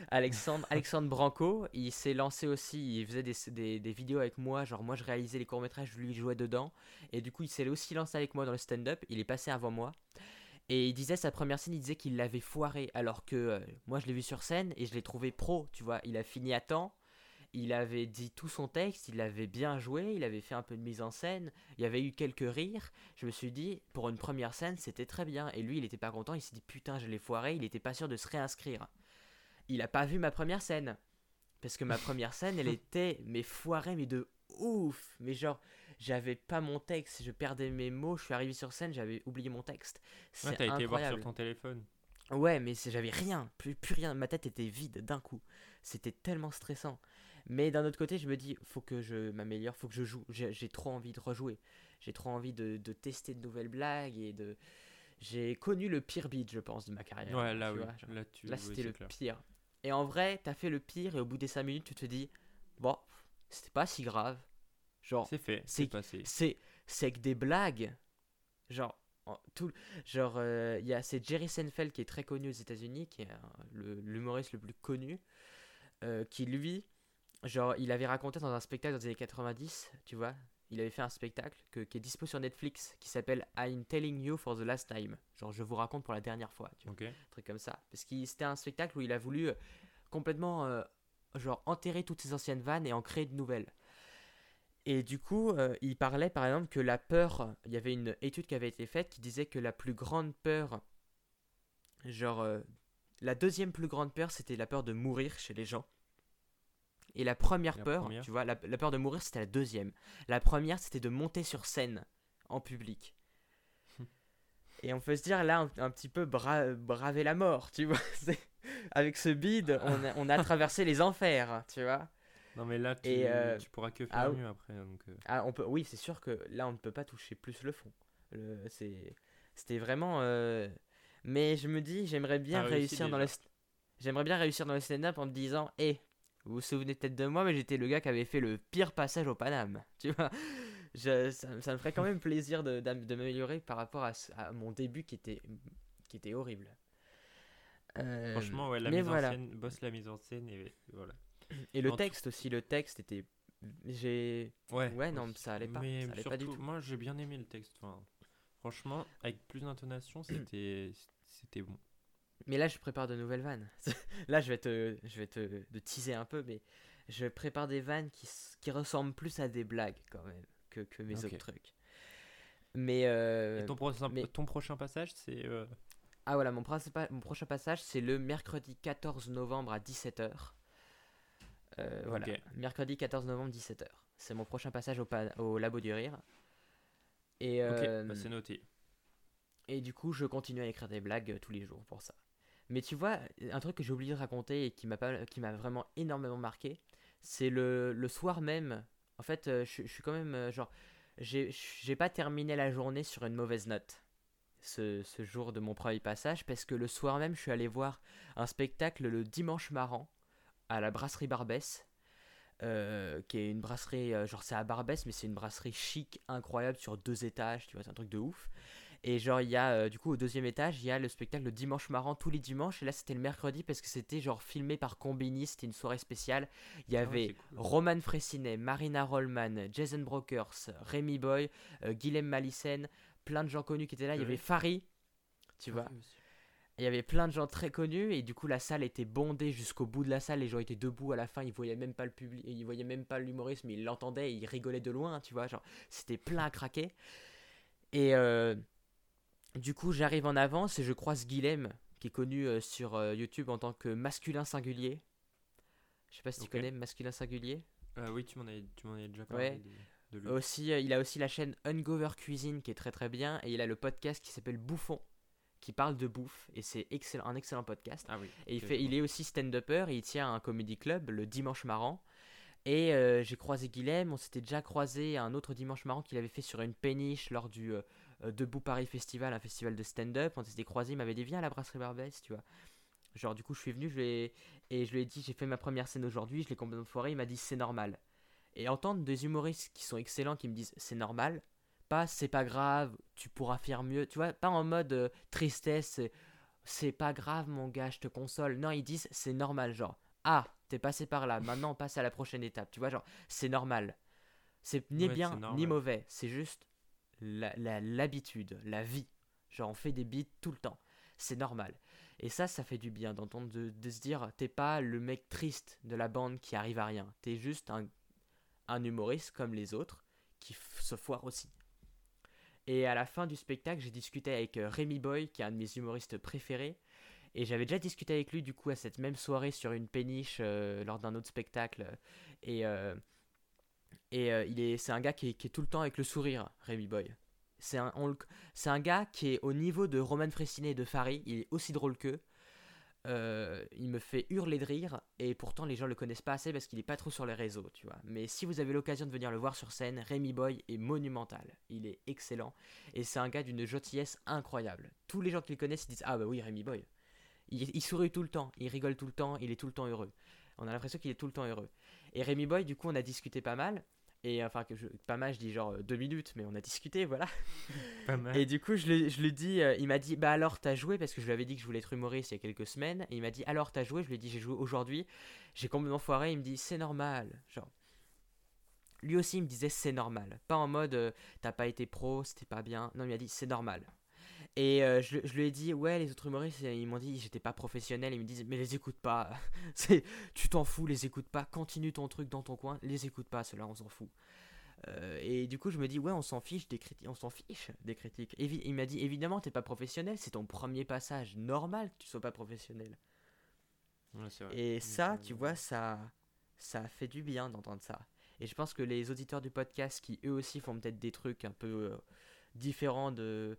[SPEAKER 1] Alexandre, Alexandre Branco, il s'est lancé aussi, il faisait des, des, des vidéos avec moi, genre moi je réalisais les courts-métrages, je lui jouais dedans. Et du coup, il s'est aussi lancé avec moi dans le stand-up, il est passé avant moi. Et il disait sa première scène, il disait qu'il l'avait foiré, alors que euh, moi je l'ai vu sur scène et je l'ai trouvé pro, tu vois. Il a fini à temps, il avait dit tout son texte, il avait bien joué, il avait fait un peu de mise en scène, il y avait eu quelques rires. Je me suis dit, pour une première scène, c'était très bien. Et lui, il était pas content, il s'est dit putain, je l'ai foiré, il était pas sûr de se réinscrire. Il a pas vu ma première scène. Parce que ma première scène, elle était, mais foirée, mais de ouf. Mais genre, j'avais pas mon texte, je perdais mes mots, je suis arrivé sur scène, j'avais oublié mon texte.
[SPEAKER 2] Ouais, t'as été voir sur ton téléphone.
[SPEAKER 1] Ouais, mais j'avais rien, plus, plus rien. Ma tête était vide d'un coup. C'était tellement stressant. Mais d'un autre côté, je me dis, faut que je m'améliore, faut que je joue. J'ai trop envie de rejouer. J'ai trop envie de, de tester de nouvelles blagues et de. J'ai connu le pire beat, je pense, de ma carrière.
[SPEAKER 2] Ouais, là,
[SPEAKER 1] tu
[SPEAKER 2] oui.
[SPEAKER 1] vois, genre.
[SPEAKER 2] Là.
[SPEAKER 1] Là, c'était le
[SPEAKER 2] clair.
[SPEAKER 1] pire. Et en vrai, t'as fait le pire et au bout des 5 minutes, tu te dis, bon, c'était pas si grave. Genre,
[SPEAKER 2] C'est fait,
[SPEAKER 1] c'est-
[SPEAKER 2] passé.
[SPEAKER 1] c'est c'est que des blagues. Genre, en- tout, genre, euh, il y a c'est Jerry Seinfeld qui est très connu aux États-Unis, qui est le- l'humoriste le plus connu, euh, qui lui, genre, il avait raconté dans un spectacle dans les années 90, tu vois, il avait fait un spectacle que- qui est dispo sur Netflix, qui s'appelle I'm Telling You for the Last Time, genre, je vous raconte pour la dernière fois, tu vois un truc comme ça. Parce que c'était un spectacle où il a voulu euh, complètement euh, genre enterrer toutes ses anciennes vannes et en créer de nouvelles. Et du coup, euh, il parlait par exemple que la peur, il y avait une étude qui avait été faite qui disait que la plus grande peur, genre euh, la deuxième plus grande peur, c'était la peur de mourir chez les gens. Et la première
[SPEAKER 2] La
[SPEAKER 1] peur,
[SPEAKER 2] première
[SPEAKER 1] tu vois, la, la peur de mourir, c'était la deuxième. La première, c'était de monter sur scène en public. Et on peut se dire là un, un petit peu bra- braver la mort, tu vois. Avec ce bide, on a, on a traversé les enfers, tu vois.
[SPEAKER 2] Non, mais là, tu,
[SPEAKER 1] Et, euh,
[SPEAKER 2] tu pourras que faire
[SPEAKER 1] ah,
[SPEAKER 2] mieux après. Donc, euh,
[SPEAKER 1] Ah, on peut, oui, c'est sûr que là, on ne peut pas toucher plus le fond. Le- c'est, c'était vraiment. euh, Mais je me dis, j'aimerais bien réussir dans le, j'aimerais bien réussir dans le stand-up en me disant, hé, vous vous souvenez peut-être de moi, mais j'étais le gars qui avait fait le pire passage au Paname. Tu vois, Je- ça, ça me ferait quand même plaisir de, de m'améliorer par rapport à, mon début qui était, qui était horrible. Euh,
[SPEAKER 2] Franchement, ouais, la mise
[SPEAKER 1] voilà.
[SPEAKER 2] en scène, bosse la mise en scène et voilà.
[SPEAKER 1] Et le
[SPEAKER 2] en tout-
[SPEAKER 1] texte aussi, le texte était, j'ai,
[SPEAKER 2] Ouais,
[SPEAKER 1] Ouais, non, ça allait pas,
[SPEAKER 2] Mais
[SPEAKER 1] ça allait pas du tout.
[SPEAKER 2] moi, j'ai bien aimé le texte. Enfin, franchement, avec plus d'intonation, c'était c'était bon.
[SPEAKER 1] Mais là, je prépare de nouvelles vannes. là, je vais te, je vais te teaser un peu, mais je prépare des vannes qui, qui ressemblent plus à des blagues quand même que, que mes autres trucs. Mais euh,
[SPEAKER 2] ton,
[SPEAKER 1] mais-
[SPEAKER 2] ton prochain passage, c'est. euh,
[SPEAKER 1] ah voilà, mon, mon prochain passage, c'est le mercredi 14 novembre à 17h. Voilà,
[SPEAKER 2] Ok.
[SPEAKER 1] mercredi 14 novembre 17h. C'est mon prochain passage au, pa- au Labo du Rire. Et,
[SPEAKER 2] Ok,
[SPEAKER 1] euh,
[SPEAKER 2] bah, c'est noté.
[SPEAKER 1] Et du coup, je continue à écrire des blagues euh, tous les jours pour ça. Mais tu vois, un truc que j'ai oublié de raconter et qui m'a vraiment énormément marqué, c'est le, le soir même. En fait, euh, je, je suis quand même euh, genre, j'ai, j'ai pas terminé la journée sur une mauvaise note. Ce, ce jour de mon premier passage, parce que le soir même, je suis allé voir un spectacle le dimanche marrant à la brasserie Barbès. euh, qui est une brasserie, euh, genre c'est à Barbès, mais c'est une brasserie chic, incroyable, sur deux étages, tu vois, c'est un truc de ouf. Et genre, il y a, euh, du coup, au deuxième étage, il y a le spectacle le dimanche marrant tous les dimanches. Et là, c'était le mercredi parce que c'était genre filmé par Combini, c'était une soirée spéciale. Il y
[SPEAKER 2] Ah
[SPEAKER 1] avait
[SPEAKER 2] cool.
[SPEAKER 1] Roman Fressinet, Marina Rollman, Jason Brokers, Rémi Boy, Guilhem Malissen, plein de gens connus qui étaient là. Il y avait
[SPEAKER 2] Purée.
[SPEAKER 1] Farid, tu vois.
[SPEAKER 2] Ah oui, aussi.
[SPEAKER 1] Il y avait plein de gens très connus et du coup la salle était bondée jusqu'au bout de la salle. Les gens étaient debout à la fin, ils voyaient même pas le public, ils voyaient même pas l'humoriste, mais ils l'entendaient, et ils rigolaient de loin, tu vois. Genre c'était plein à craquer. Et euh, du coup j'arrive en avance et je croise Guilhem qui est connu euh, sur euh, YouTube en tant que masculin singulier. Je sais pas si tu connais masculin singulier.
[SPEAKER 2] Oui, tu m'en avais, tu m'en avais déjà parlé
[SPEAKER 1] Ouais.
[SPEAKER 2] de, de lui.
[SPEAKER 1] Aussi, il a aussi la chaîne Ungover Cuisine qui est très très bien et il a le podcast qui s'appelle Bouffon qui parle de bouffe et c'est excellent, un excellent podcast.
[SPEAKER 2] Ah oui.
[SPEAKER 1] Et il, fait, il est aussi stand-upper et il tient un comedy club le dimanche marrant. Et euh, j'ai croisé Guilhem, on s'était déjà croisé un autre dimanche marrant qu'il avait fait sur une péniche lors du euh, euh, Debout Paris Festival, un festival de stand-up. On s'était croisé, il m'avait dit viens à la brasserie Barbès, tu vois. Genre du coup je suis venu je ai- et je lui ai dit j'ai fait ma première scène aujourd'hui, je l'ai complètement foiré, il m'a dit c'est normal. Et entendre des humoristes qui sont excellents qui me disent c'est normal, pas c'est pas grave, tu pourras faire mieux, tu vois, pas en mode euh, tristesse, c'est- c'est pas grave mon gars, je te console. Non, ils disent c'est normal, genre ah, t'es passé par là, maintenant on passe à la prochaine étape, tu vois, genre c'est normal. C'est ni
[SPEAKER 2] Ouais,
[SPEAKER 1] bien ni mauvais, c'est juste la- la- l'habitude, la, vie. Genre on fait des beats tout le temps, c'est normal. Et ça, ça fait du bien d'entendre, de, de se dire t'es pas le mec triste de la bande qui arrive à rien, t'es juste un, un humoriste comme les autres qui se foire aussi. Et à la fin du spectacle, j'ai discuté avec euh, Rémi Boy, qui est un de mes humoristes préférés. Et j'avais déjà discuté avec lui, du coup, à cette même soirée sur une péniche euh, lors d'un autre spectacle. Et, euh, c'est un gars qui est, tout le temps avec le sourire, Rémi Boy. C'est un, c'est gars qui est au niveau de Roman Fressinet et de Farid. Il est aussi drôle qu'eux. Euh, il me fait hurler de rire et pourtant les gens le connaissent pas assez parce qu'il est pas trop sur les réseaux, tu vois. Mais si vous avez l'occasion de venir le voir sur scène, Rémi Boy est monumental. Il est excellent et c'est un gars d'une gentillesse incroyable. Tous les gens qui le connaissent disent ah bah oui Rémi Boy. Il, il sourit tout le temps, il rigole tout le temps, il est tout le temps heureux. On a l'impression qu'il est tout le temps heureux. Et Rémi Boy, du coup, on a discuté pas mal. Et enfin, que je, pas mal, je dis genre euh, deux minutes, mais on a discuté, voilà.
[SPEAKER 2] Pas mal.
[SPEAKER 1] Et du coup, je lui, je lui dis, euh, il m'a dit, bah alors t'as joué, parce que je lui avais dit que je voulais être humoriste il y a quelques semaines. Et il m'a dit, alors t'as joué, je lui ai dit, j'ai joué aujourd'hui. J'ai complètement foiré, il me dit, c'est normal. Genre, lui aussi, il me disait, c'est normal. Pas en mode, euh, t'as pas été pro, c'était pas bien. Non, il m'a dit, c'est normal. Et euh, je, je lui ai dit, ouais, les autres humoristes, ils m'ont dit, j'étais pas professionnel. Ils me disent, mais les écoute pas. c'est, tu t'en fous, les écoute pas. Continue ton truc dans ton coin, les écoute pas, ceux-là, on s'en fout. Euh, et du coup, je me dis, ouais, on s'en fiche des critiques. On s'en fiche des critiques. Évi- il m'a dit, évidemment, t'es pas professionnel, c'est ton premier passage. Normal que tu sois pas professionnel.
[SPEAKER 2] Ouais, c'est vrai.
[SPEAKER 1] Et ça, tu vois, ça, ça fait du bien d'entendre ça. Et je pense que les auditeurs du podcast qui eux aussi font peut-être des trucs un peu euh, différents de.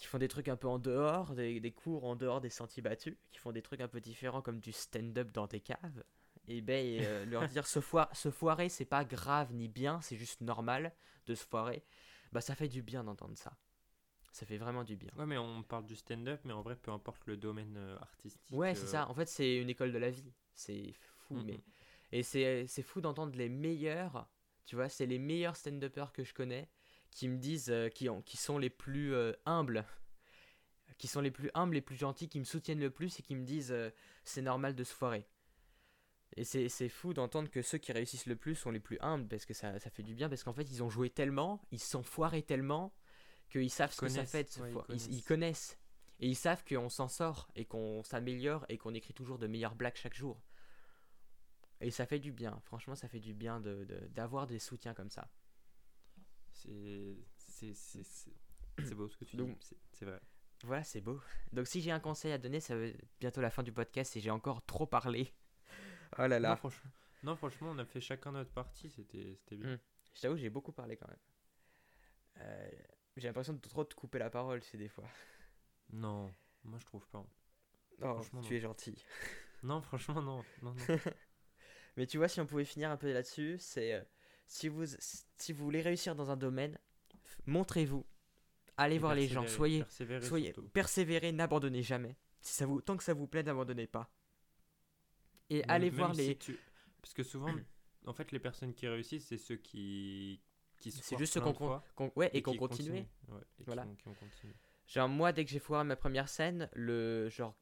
[SPEAKER 1] Qui font des trucs un peu en dehors, des, des cours en dehors des sentiers battus, qui font des trucs un peu différents comme du stand-up dans tes caves, et ben euh, leur dire se, foi- se foirer, c'est pas grave ni bien, c'est juste normal de se foirer, bah ça fait du bien d'entendre ça. Ça fait vraiment du bien.
[SPEAKER 2] Ouais, mais on parle du stand-up, mais en vrai, peu importe le domaine euh, artistique.
[SPEAKER 1] Ouais, c'est
[SPEAKER 2] euh,
[SPEAKER 1] ça. En fait, c'est une école de la vie. C'est fou,
[SPEAKER 2] mm,
[SPEAKER 1] mais. Et c'est c'est fou d'entendre les meilleurs, tu vois, c'est les meilleurs stand-uppers que je connais qui me disent, euh, qui, ont, qui sont les plus euh, humbles, qui sont les plus humbles, les plus gentils, qui me soutiennent le plus et qui me disent euh, c'est normal de se foirer. Et c'est fou d'entendre que ceux qui réussissent le plus sont les plus humbles parce que ça, ça fait du bien, parce qu'en fait ils ont joué tellement, ils se sont foirés tellement qu'ils savent ce que ça fait de se
[SPEAKER 2] ouais, ils
[SPEAKER 1] foirer. Ils, ils
[SPEAKER 2] connaissent.
[SPEAKER 1] Et ils savent qu'on s'en sort et qu'on s'améliore et qu'on écrit toujours de meilleures blagues chaque jour. Et ça fait du bien, franchement, ça fait du bien d'avoir de, d'avoir des soutiens comme ça.
[SPEAKER 2] C'est c'est- c'est- c'est- c'est beau ce que tu
[SPEAKER 1] Donc-
[SPEAKER 2] dis, c'est- vrai.
[SPEAKER 1] Voilà, c'est beau. Donc, si j'ai un conseil à donner, ça va bientôt la fin du podcast et j'ai encore trop parlé. Oh là
[SPEAKER 2] Non
[SPEAKER 1] là.
[SPEAKER 2] franchement, non, franchement, on a fait chacun notre partie, c'était c'était bien.
[SPEAKER 1] Mm. Je t'avoue, j'ai beaucoup parlé quand même. Euh, j'ai l'impression de trop te couper la parole, c'est des fois.
[SPEAKER 2] Non, moi je trouve pas.
[SPEAKER 1] Oh,
[SPEAKER 2] Franchement,
[SPEAKER 1] tu
[SPEAKER 2] non.
[SPEAKER 1] es gentil.
[SPEAKER 2] Non, franchement, non. non, non.
[SPEAKER 1] Mais tu vois, si on pouvait finir un peu là-dessus, c'est euh, si vous si vous voulez réussir dans un domaine, montrez-vous. Allez
[SPEAKER 2] Et
[SPEAKER 1] voir les gens, soyez
[SPEAKER 2] persévérer
[SPEAKER 1] soyez
[SPEAKER 2] surtout.
[SPEAKER 1] persévérez, n'abandonnez jamais. Si ça vous tant que ça vous plaît, n'abandonnez pas. Et allez voir
[SPEAKER 2] si
[SPEAKER 1] les
[SPEAKER 2] tu- Parce que souvent, en fait, les personnes qui réussissent, c'est ceux qui. qui se
[SPEAKER 1] C'est juste ceux qu'on qu'on- ouais et qu'on
[SPEAKER 2] qui
[SPEAKER 1] continue.
[SPEAKER 2] continuent. Ouais, et qui
[SPEAKER 1] Voilà.
[SPEAKER 2] ont- qui ont continué.
[SPEAKER 1] Genre moi dès que j'ai foiré ma première scène, le genre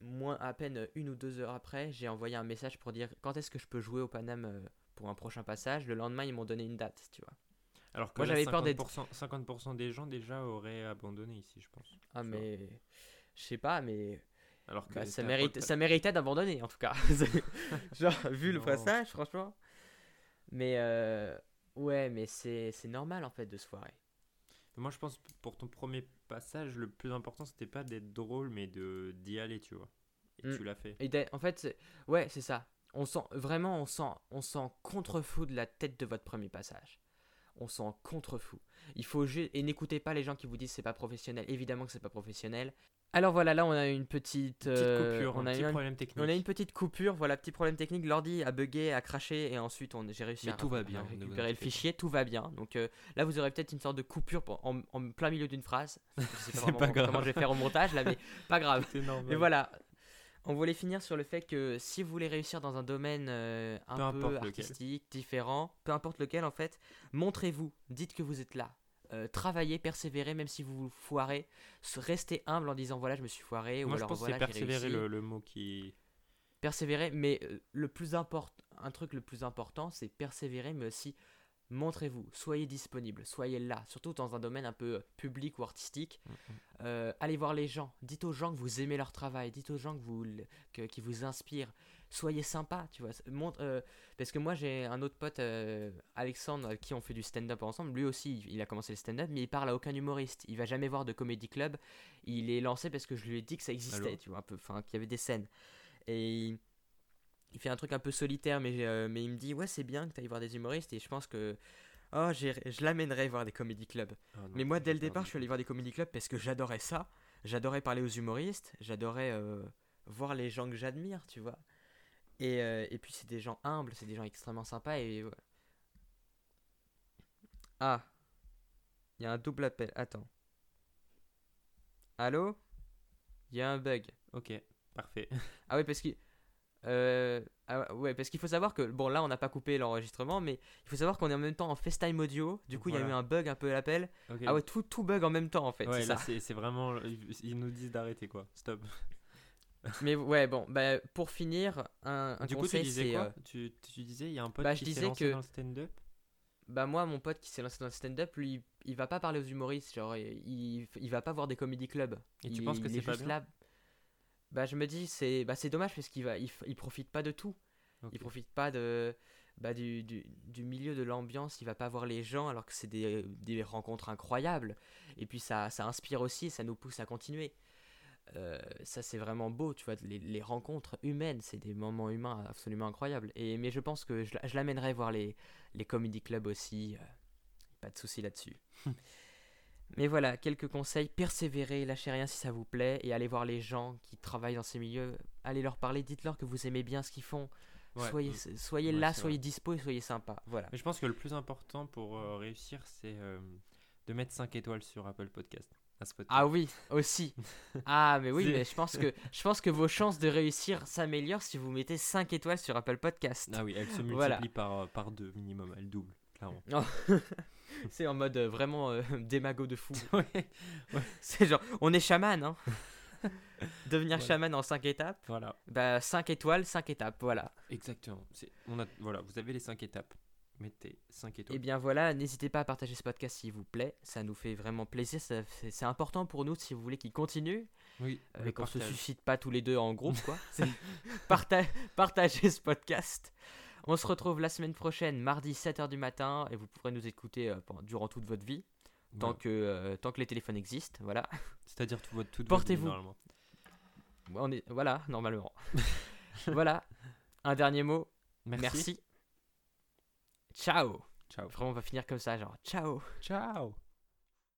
[SPEAKER 1] moins à peine une ou deux heures après, j'ai envoyé un message pour dire quand est-ce que je peux jouer au Paname euh, pour un prochain passage. Le lendemain, ils m'ont donné une date, tu vois.
[SPEAKER 2] Alors que
[SPEAKER 1] Moi, j'avais peur d'être-
[SPEAKER 2] 50%, 50% des gens déjà auraient abandonné ici, je pense.
[SPEAKER 1] Ah
[SPEAKER 2] Tu
[SPEAKER 1] mais je sais pas mais
[SPEAKER 2] Alors que
[SPEAKER 1] bah, ça mérite méritait d'abandonner en tout cas. genre vu le passage, franchement. Mais euh, ouais, mais c'est c'est normal en fait de se foirer.
[SPEAKER 2] Moi, je pense pour ton premier passage, le plus important, c'était pas d'être drôle, mais de d'y aller, tu vois. Et
[SPEAKER 1] Mm.
[SPEAKER 2] tu l'as fait.
[SPEAKER 1] Et en fait, c'est- ouais, c'est ça. On sent vraiment, on sent, on sent contre-fou de la tête de votre premier passage. On s'en contre-fou. Il faut ju- et n'écoutez pas les gens qui vous disent c'est pas professionnel. Évidemment que c'est pas professionnel. Alors voilà, là on a une petite,
[SPEAKER 2] Petite
[SPEAKER 1] euh,
[SPEAKER 2] coupure,
[SPEAKER 1] on
[SPEAKER 2] un
[SPEAKER 1] a
[SPEAKER 2] petit
[SPEAKER 1] eu un-
[SPEAKER 2] problème technique.
[SPEAKER 1] on a une petite coupure. Voilà, petit problème technique. L'ordi a bugué, a craché et ensuite on, j'ai réussi
[SPEAKER 2] Mais
[SPEAKER 1] à,
[SPEAKER 2] tout va bien,
[SPEAKER 1] récupérer le fichier. Tout va bien. Donc euh, là vous aurez peut-être une sorte de coupure pour- en, en plein milieu d'une phrase. Je sais pas,
[SPEAKER 2] C'est
[SPEAKER 1] vraiment
[SPEAKER 2] pas grave.
[SPEAKER 1] comment je vais faire au montage là, mais pas grave. Mais voilà, on voulait finir sur le fait que si vous voulez réussir dans un domaine euh, un
[SPEAKER 2] Peu
[SPEAKER 1] peu
[SPEAKER 2] importe lequel.
[SPEAKER 1] artistique, différent, peu importe lequel en fait, montrez-vous, dites que vous êtes là. Euh, travaillez, persévérez, même si vous vous foirez. Restez humble en disant voilà, je me suis foiré. ou
[SPEAKER 2] Moi, je
[SPEAKER 1] alors
[SPEAKER 2] pense
[SPEAKER 1] voilà,
[SPEAKER 2] que c'est persévérer le, le mot qui.
[SPEAKER 1] Persévérer, mais euh, le plus important, un truc le plus important, c'est persévérer, mais aussi montrez-vous, soyez disponible, soyez là, surtout dans un domaine un peu euh, public ou artistique. Euh, allez voir les gens, dites aux gens que vous aimez leur travail, dites aux gens que vous, que, qui vous inspirent, soyez sympa, tu vois. Montre, euh, parce que moi j'ai un autre pote, euh, Alexandre, avec qui on fait du stand-up ensemble. Lui aussi, il- il a commencé le stand-up, mais il parle à aucun humoriste. Il va jamais voir de comédie club. Il est lancé parce que je lui ai dit que ça existait,
[SPEAKER 2] Allô
[SPEAKER 1] tu vois, un peu, enfin, qu'il y avait des scènes. Et il, fait un truc un peu solitaire, mais, euh, mais il me dit ouais c'est bien que tu ailles voir des humoristes et je pense que oh je l'amènerai voir des comédie clubs.
[SPEAKER 2] Ah non,
[SPEAKER 1] Mais moi, dès le départ, je suis allé voir des comedy clubs parce que j'adorais ça. J'adorais parler aux humoristes. J'adorais euh, voir les gens que j'admire, tu vois. Et, euh, et puis, c'est des gens humbles, c'est des gens extrêmement sympas. Et ouais. Ah, il y a un double appel. Attends. Allô? Il y a un bug.
[SPEAKER 2] Ok, parfait.
[SPEAKER 1] Ah oui, parce que. Euh, ah ouais, parce qu'il faut savoir que, bon, là, on n'a pas coupé l'enregistrement, mais il faut savoir qu'on est en même temps en FaceTime audio. Du coup, il y a eu un bug un peu à l'appel. Ah ouais, tout, tout bug en même temps, en fait.
[SPEAKER 2] Ouais, là c'est vraiment. Ils nous disent d'arrêter quoi. Stop.
[SPEAKER 1] Mais ouais, bon, bah, pour finir, un, un
[SPEAKER 2] du coup, tu
[SPEAKER 1] conseil,
[SPEAKER 2] disais quoi?
[SPEAKER 1] euh,
[SPEAKER 2] tu, tu disais, il y a un pote
[SPEAKER 1] bah,
[SPEAKER 2] qui s'est lancé
[SPEAKER 1] que-
[SPEAKER 2] dans le stand-up?
[SPEAKER 1] Bah moi, mon pote qui s'est lancé dans le stand-up, lui, il va pas parler aux humoristes, genre il, il va pas voir des comedy clubs.
[SPEAKER 2] Et tu penses que c'est
[SPEAKER 1] est
[SPEAKER 2] pas
[SPEAKER 1] juste
[SPEAKER 2] bien?
[SPEAKER 1] là. Bah je me dis c'est bah c'est dommage parce qu'il va il, il profite pas de tout.
[SPEAKER 2] Ok.
[SPEAKER 1] Il profite pas de bah du, du, du milieu de l'ambiance, il va pas voir les gens alors que c'est des, des rencontres incroyables et puis ça ça inspire aussi, ça nous pousse à continuer. Euh, ça c'est vraiment beau, tu vois, les, les rencontres humaines, c'est des moments humains absolument incroyables. Et mais je pense que je, je l'amènerai voir les les comedy clubs aussi, euh, pas de souci là-dessus. Mais voilà, quelques conseils, persévérez, lâchez rien si ça vous plaît, et allez voir les gens qui travaillent dans ces milieux, allez leur parler, dites-leur que vous aimez bien ce qu'ils font,
[SPEAKER 2] Ouais.
[SPEAKER 1] soyez,
[SPEAKER 2] Mm.
[SPEAKER 1] soyez
[SPEAKER 2] Ouais,
[SPEAKER 1] là, soyez
[SPEAKER 2] vrai.
[SPEAKER 1] dispo et soyez sympa. Voilà.
[SPEAKER 2] Mais je pense que le plus important pour euh, réussir, c'est euh, de mettre 5 étoiles sur Apple Podcast. À.
[SPEAKER 1] Ah oui, aussi. Ah mais oui, mais je pense que je pense que vos chances de réussir s'améliorent si vous mettez 5 étoiles sur Apple Podcast.
[SPEAKER 2] Ah oui, elle se multiplie
[SPEAKER 1] Voilà.
[SPEAKER 2] par, euh, par deux minimum, elle double, clairement.
[SPEAKER 1] C'est en mode euh, vraiment euh, démago de fou.
[SPEAKER 2] Ouais,
[SPEAKER 1] C'est genre, on est chaman, hein. Devenir
[SPEAKER 2] Voilà.
[SPEAKER 1] chaman en 5 étapes,
[SPEAKER 2] voilà,
[SPEAKER 1] bah 5 étoiles, 5 étapes, voilà.
[SPEAKER 2] exactement. C'est- On a, voilà, vous avez les 5 étapes. Mettez 5
[SPEAKER 1] Et
[SPEAKER 2] étoiles.
[SPEAKER 1] Eh bien voilà, n'hésitez pas à partager ce podcast s'il vous plaît, ça nous fait vraiment plaisir, c'est important pour nous si vous voulez qu'il continue,
[SPEAKER 2] oui,
[SPEAKER 1] euh, qu'on se suscite pas tous les deux en groupe quoi. Parta- partagez ce podcast. On se retrouve la semaine prochaine, mardi 7h du matin, et vous pourrez nous écouter euh, pendant- durant toute votre vie, tant, que, euh, tant que les téléphones existent, voilà.
[SPEAKER 2] C'est-à-dire tout votre toute
[SPEAKER 1] Portez-vous.
[SPEAKER 2] votre vie, normalement.
[SPEAKER 1] On est, voilà, normalement. voilà, un dernier mot,
[SPEAKER 2] Merci.
[SPEAKER 1] merci. Ciao
[SPEAKER 2] Ciao.
[SPEAKER 1] Vraiment on va finir comme ça, genre ciao
[SPEAKER 2] Ciao.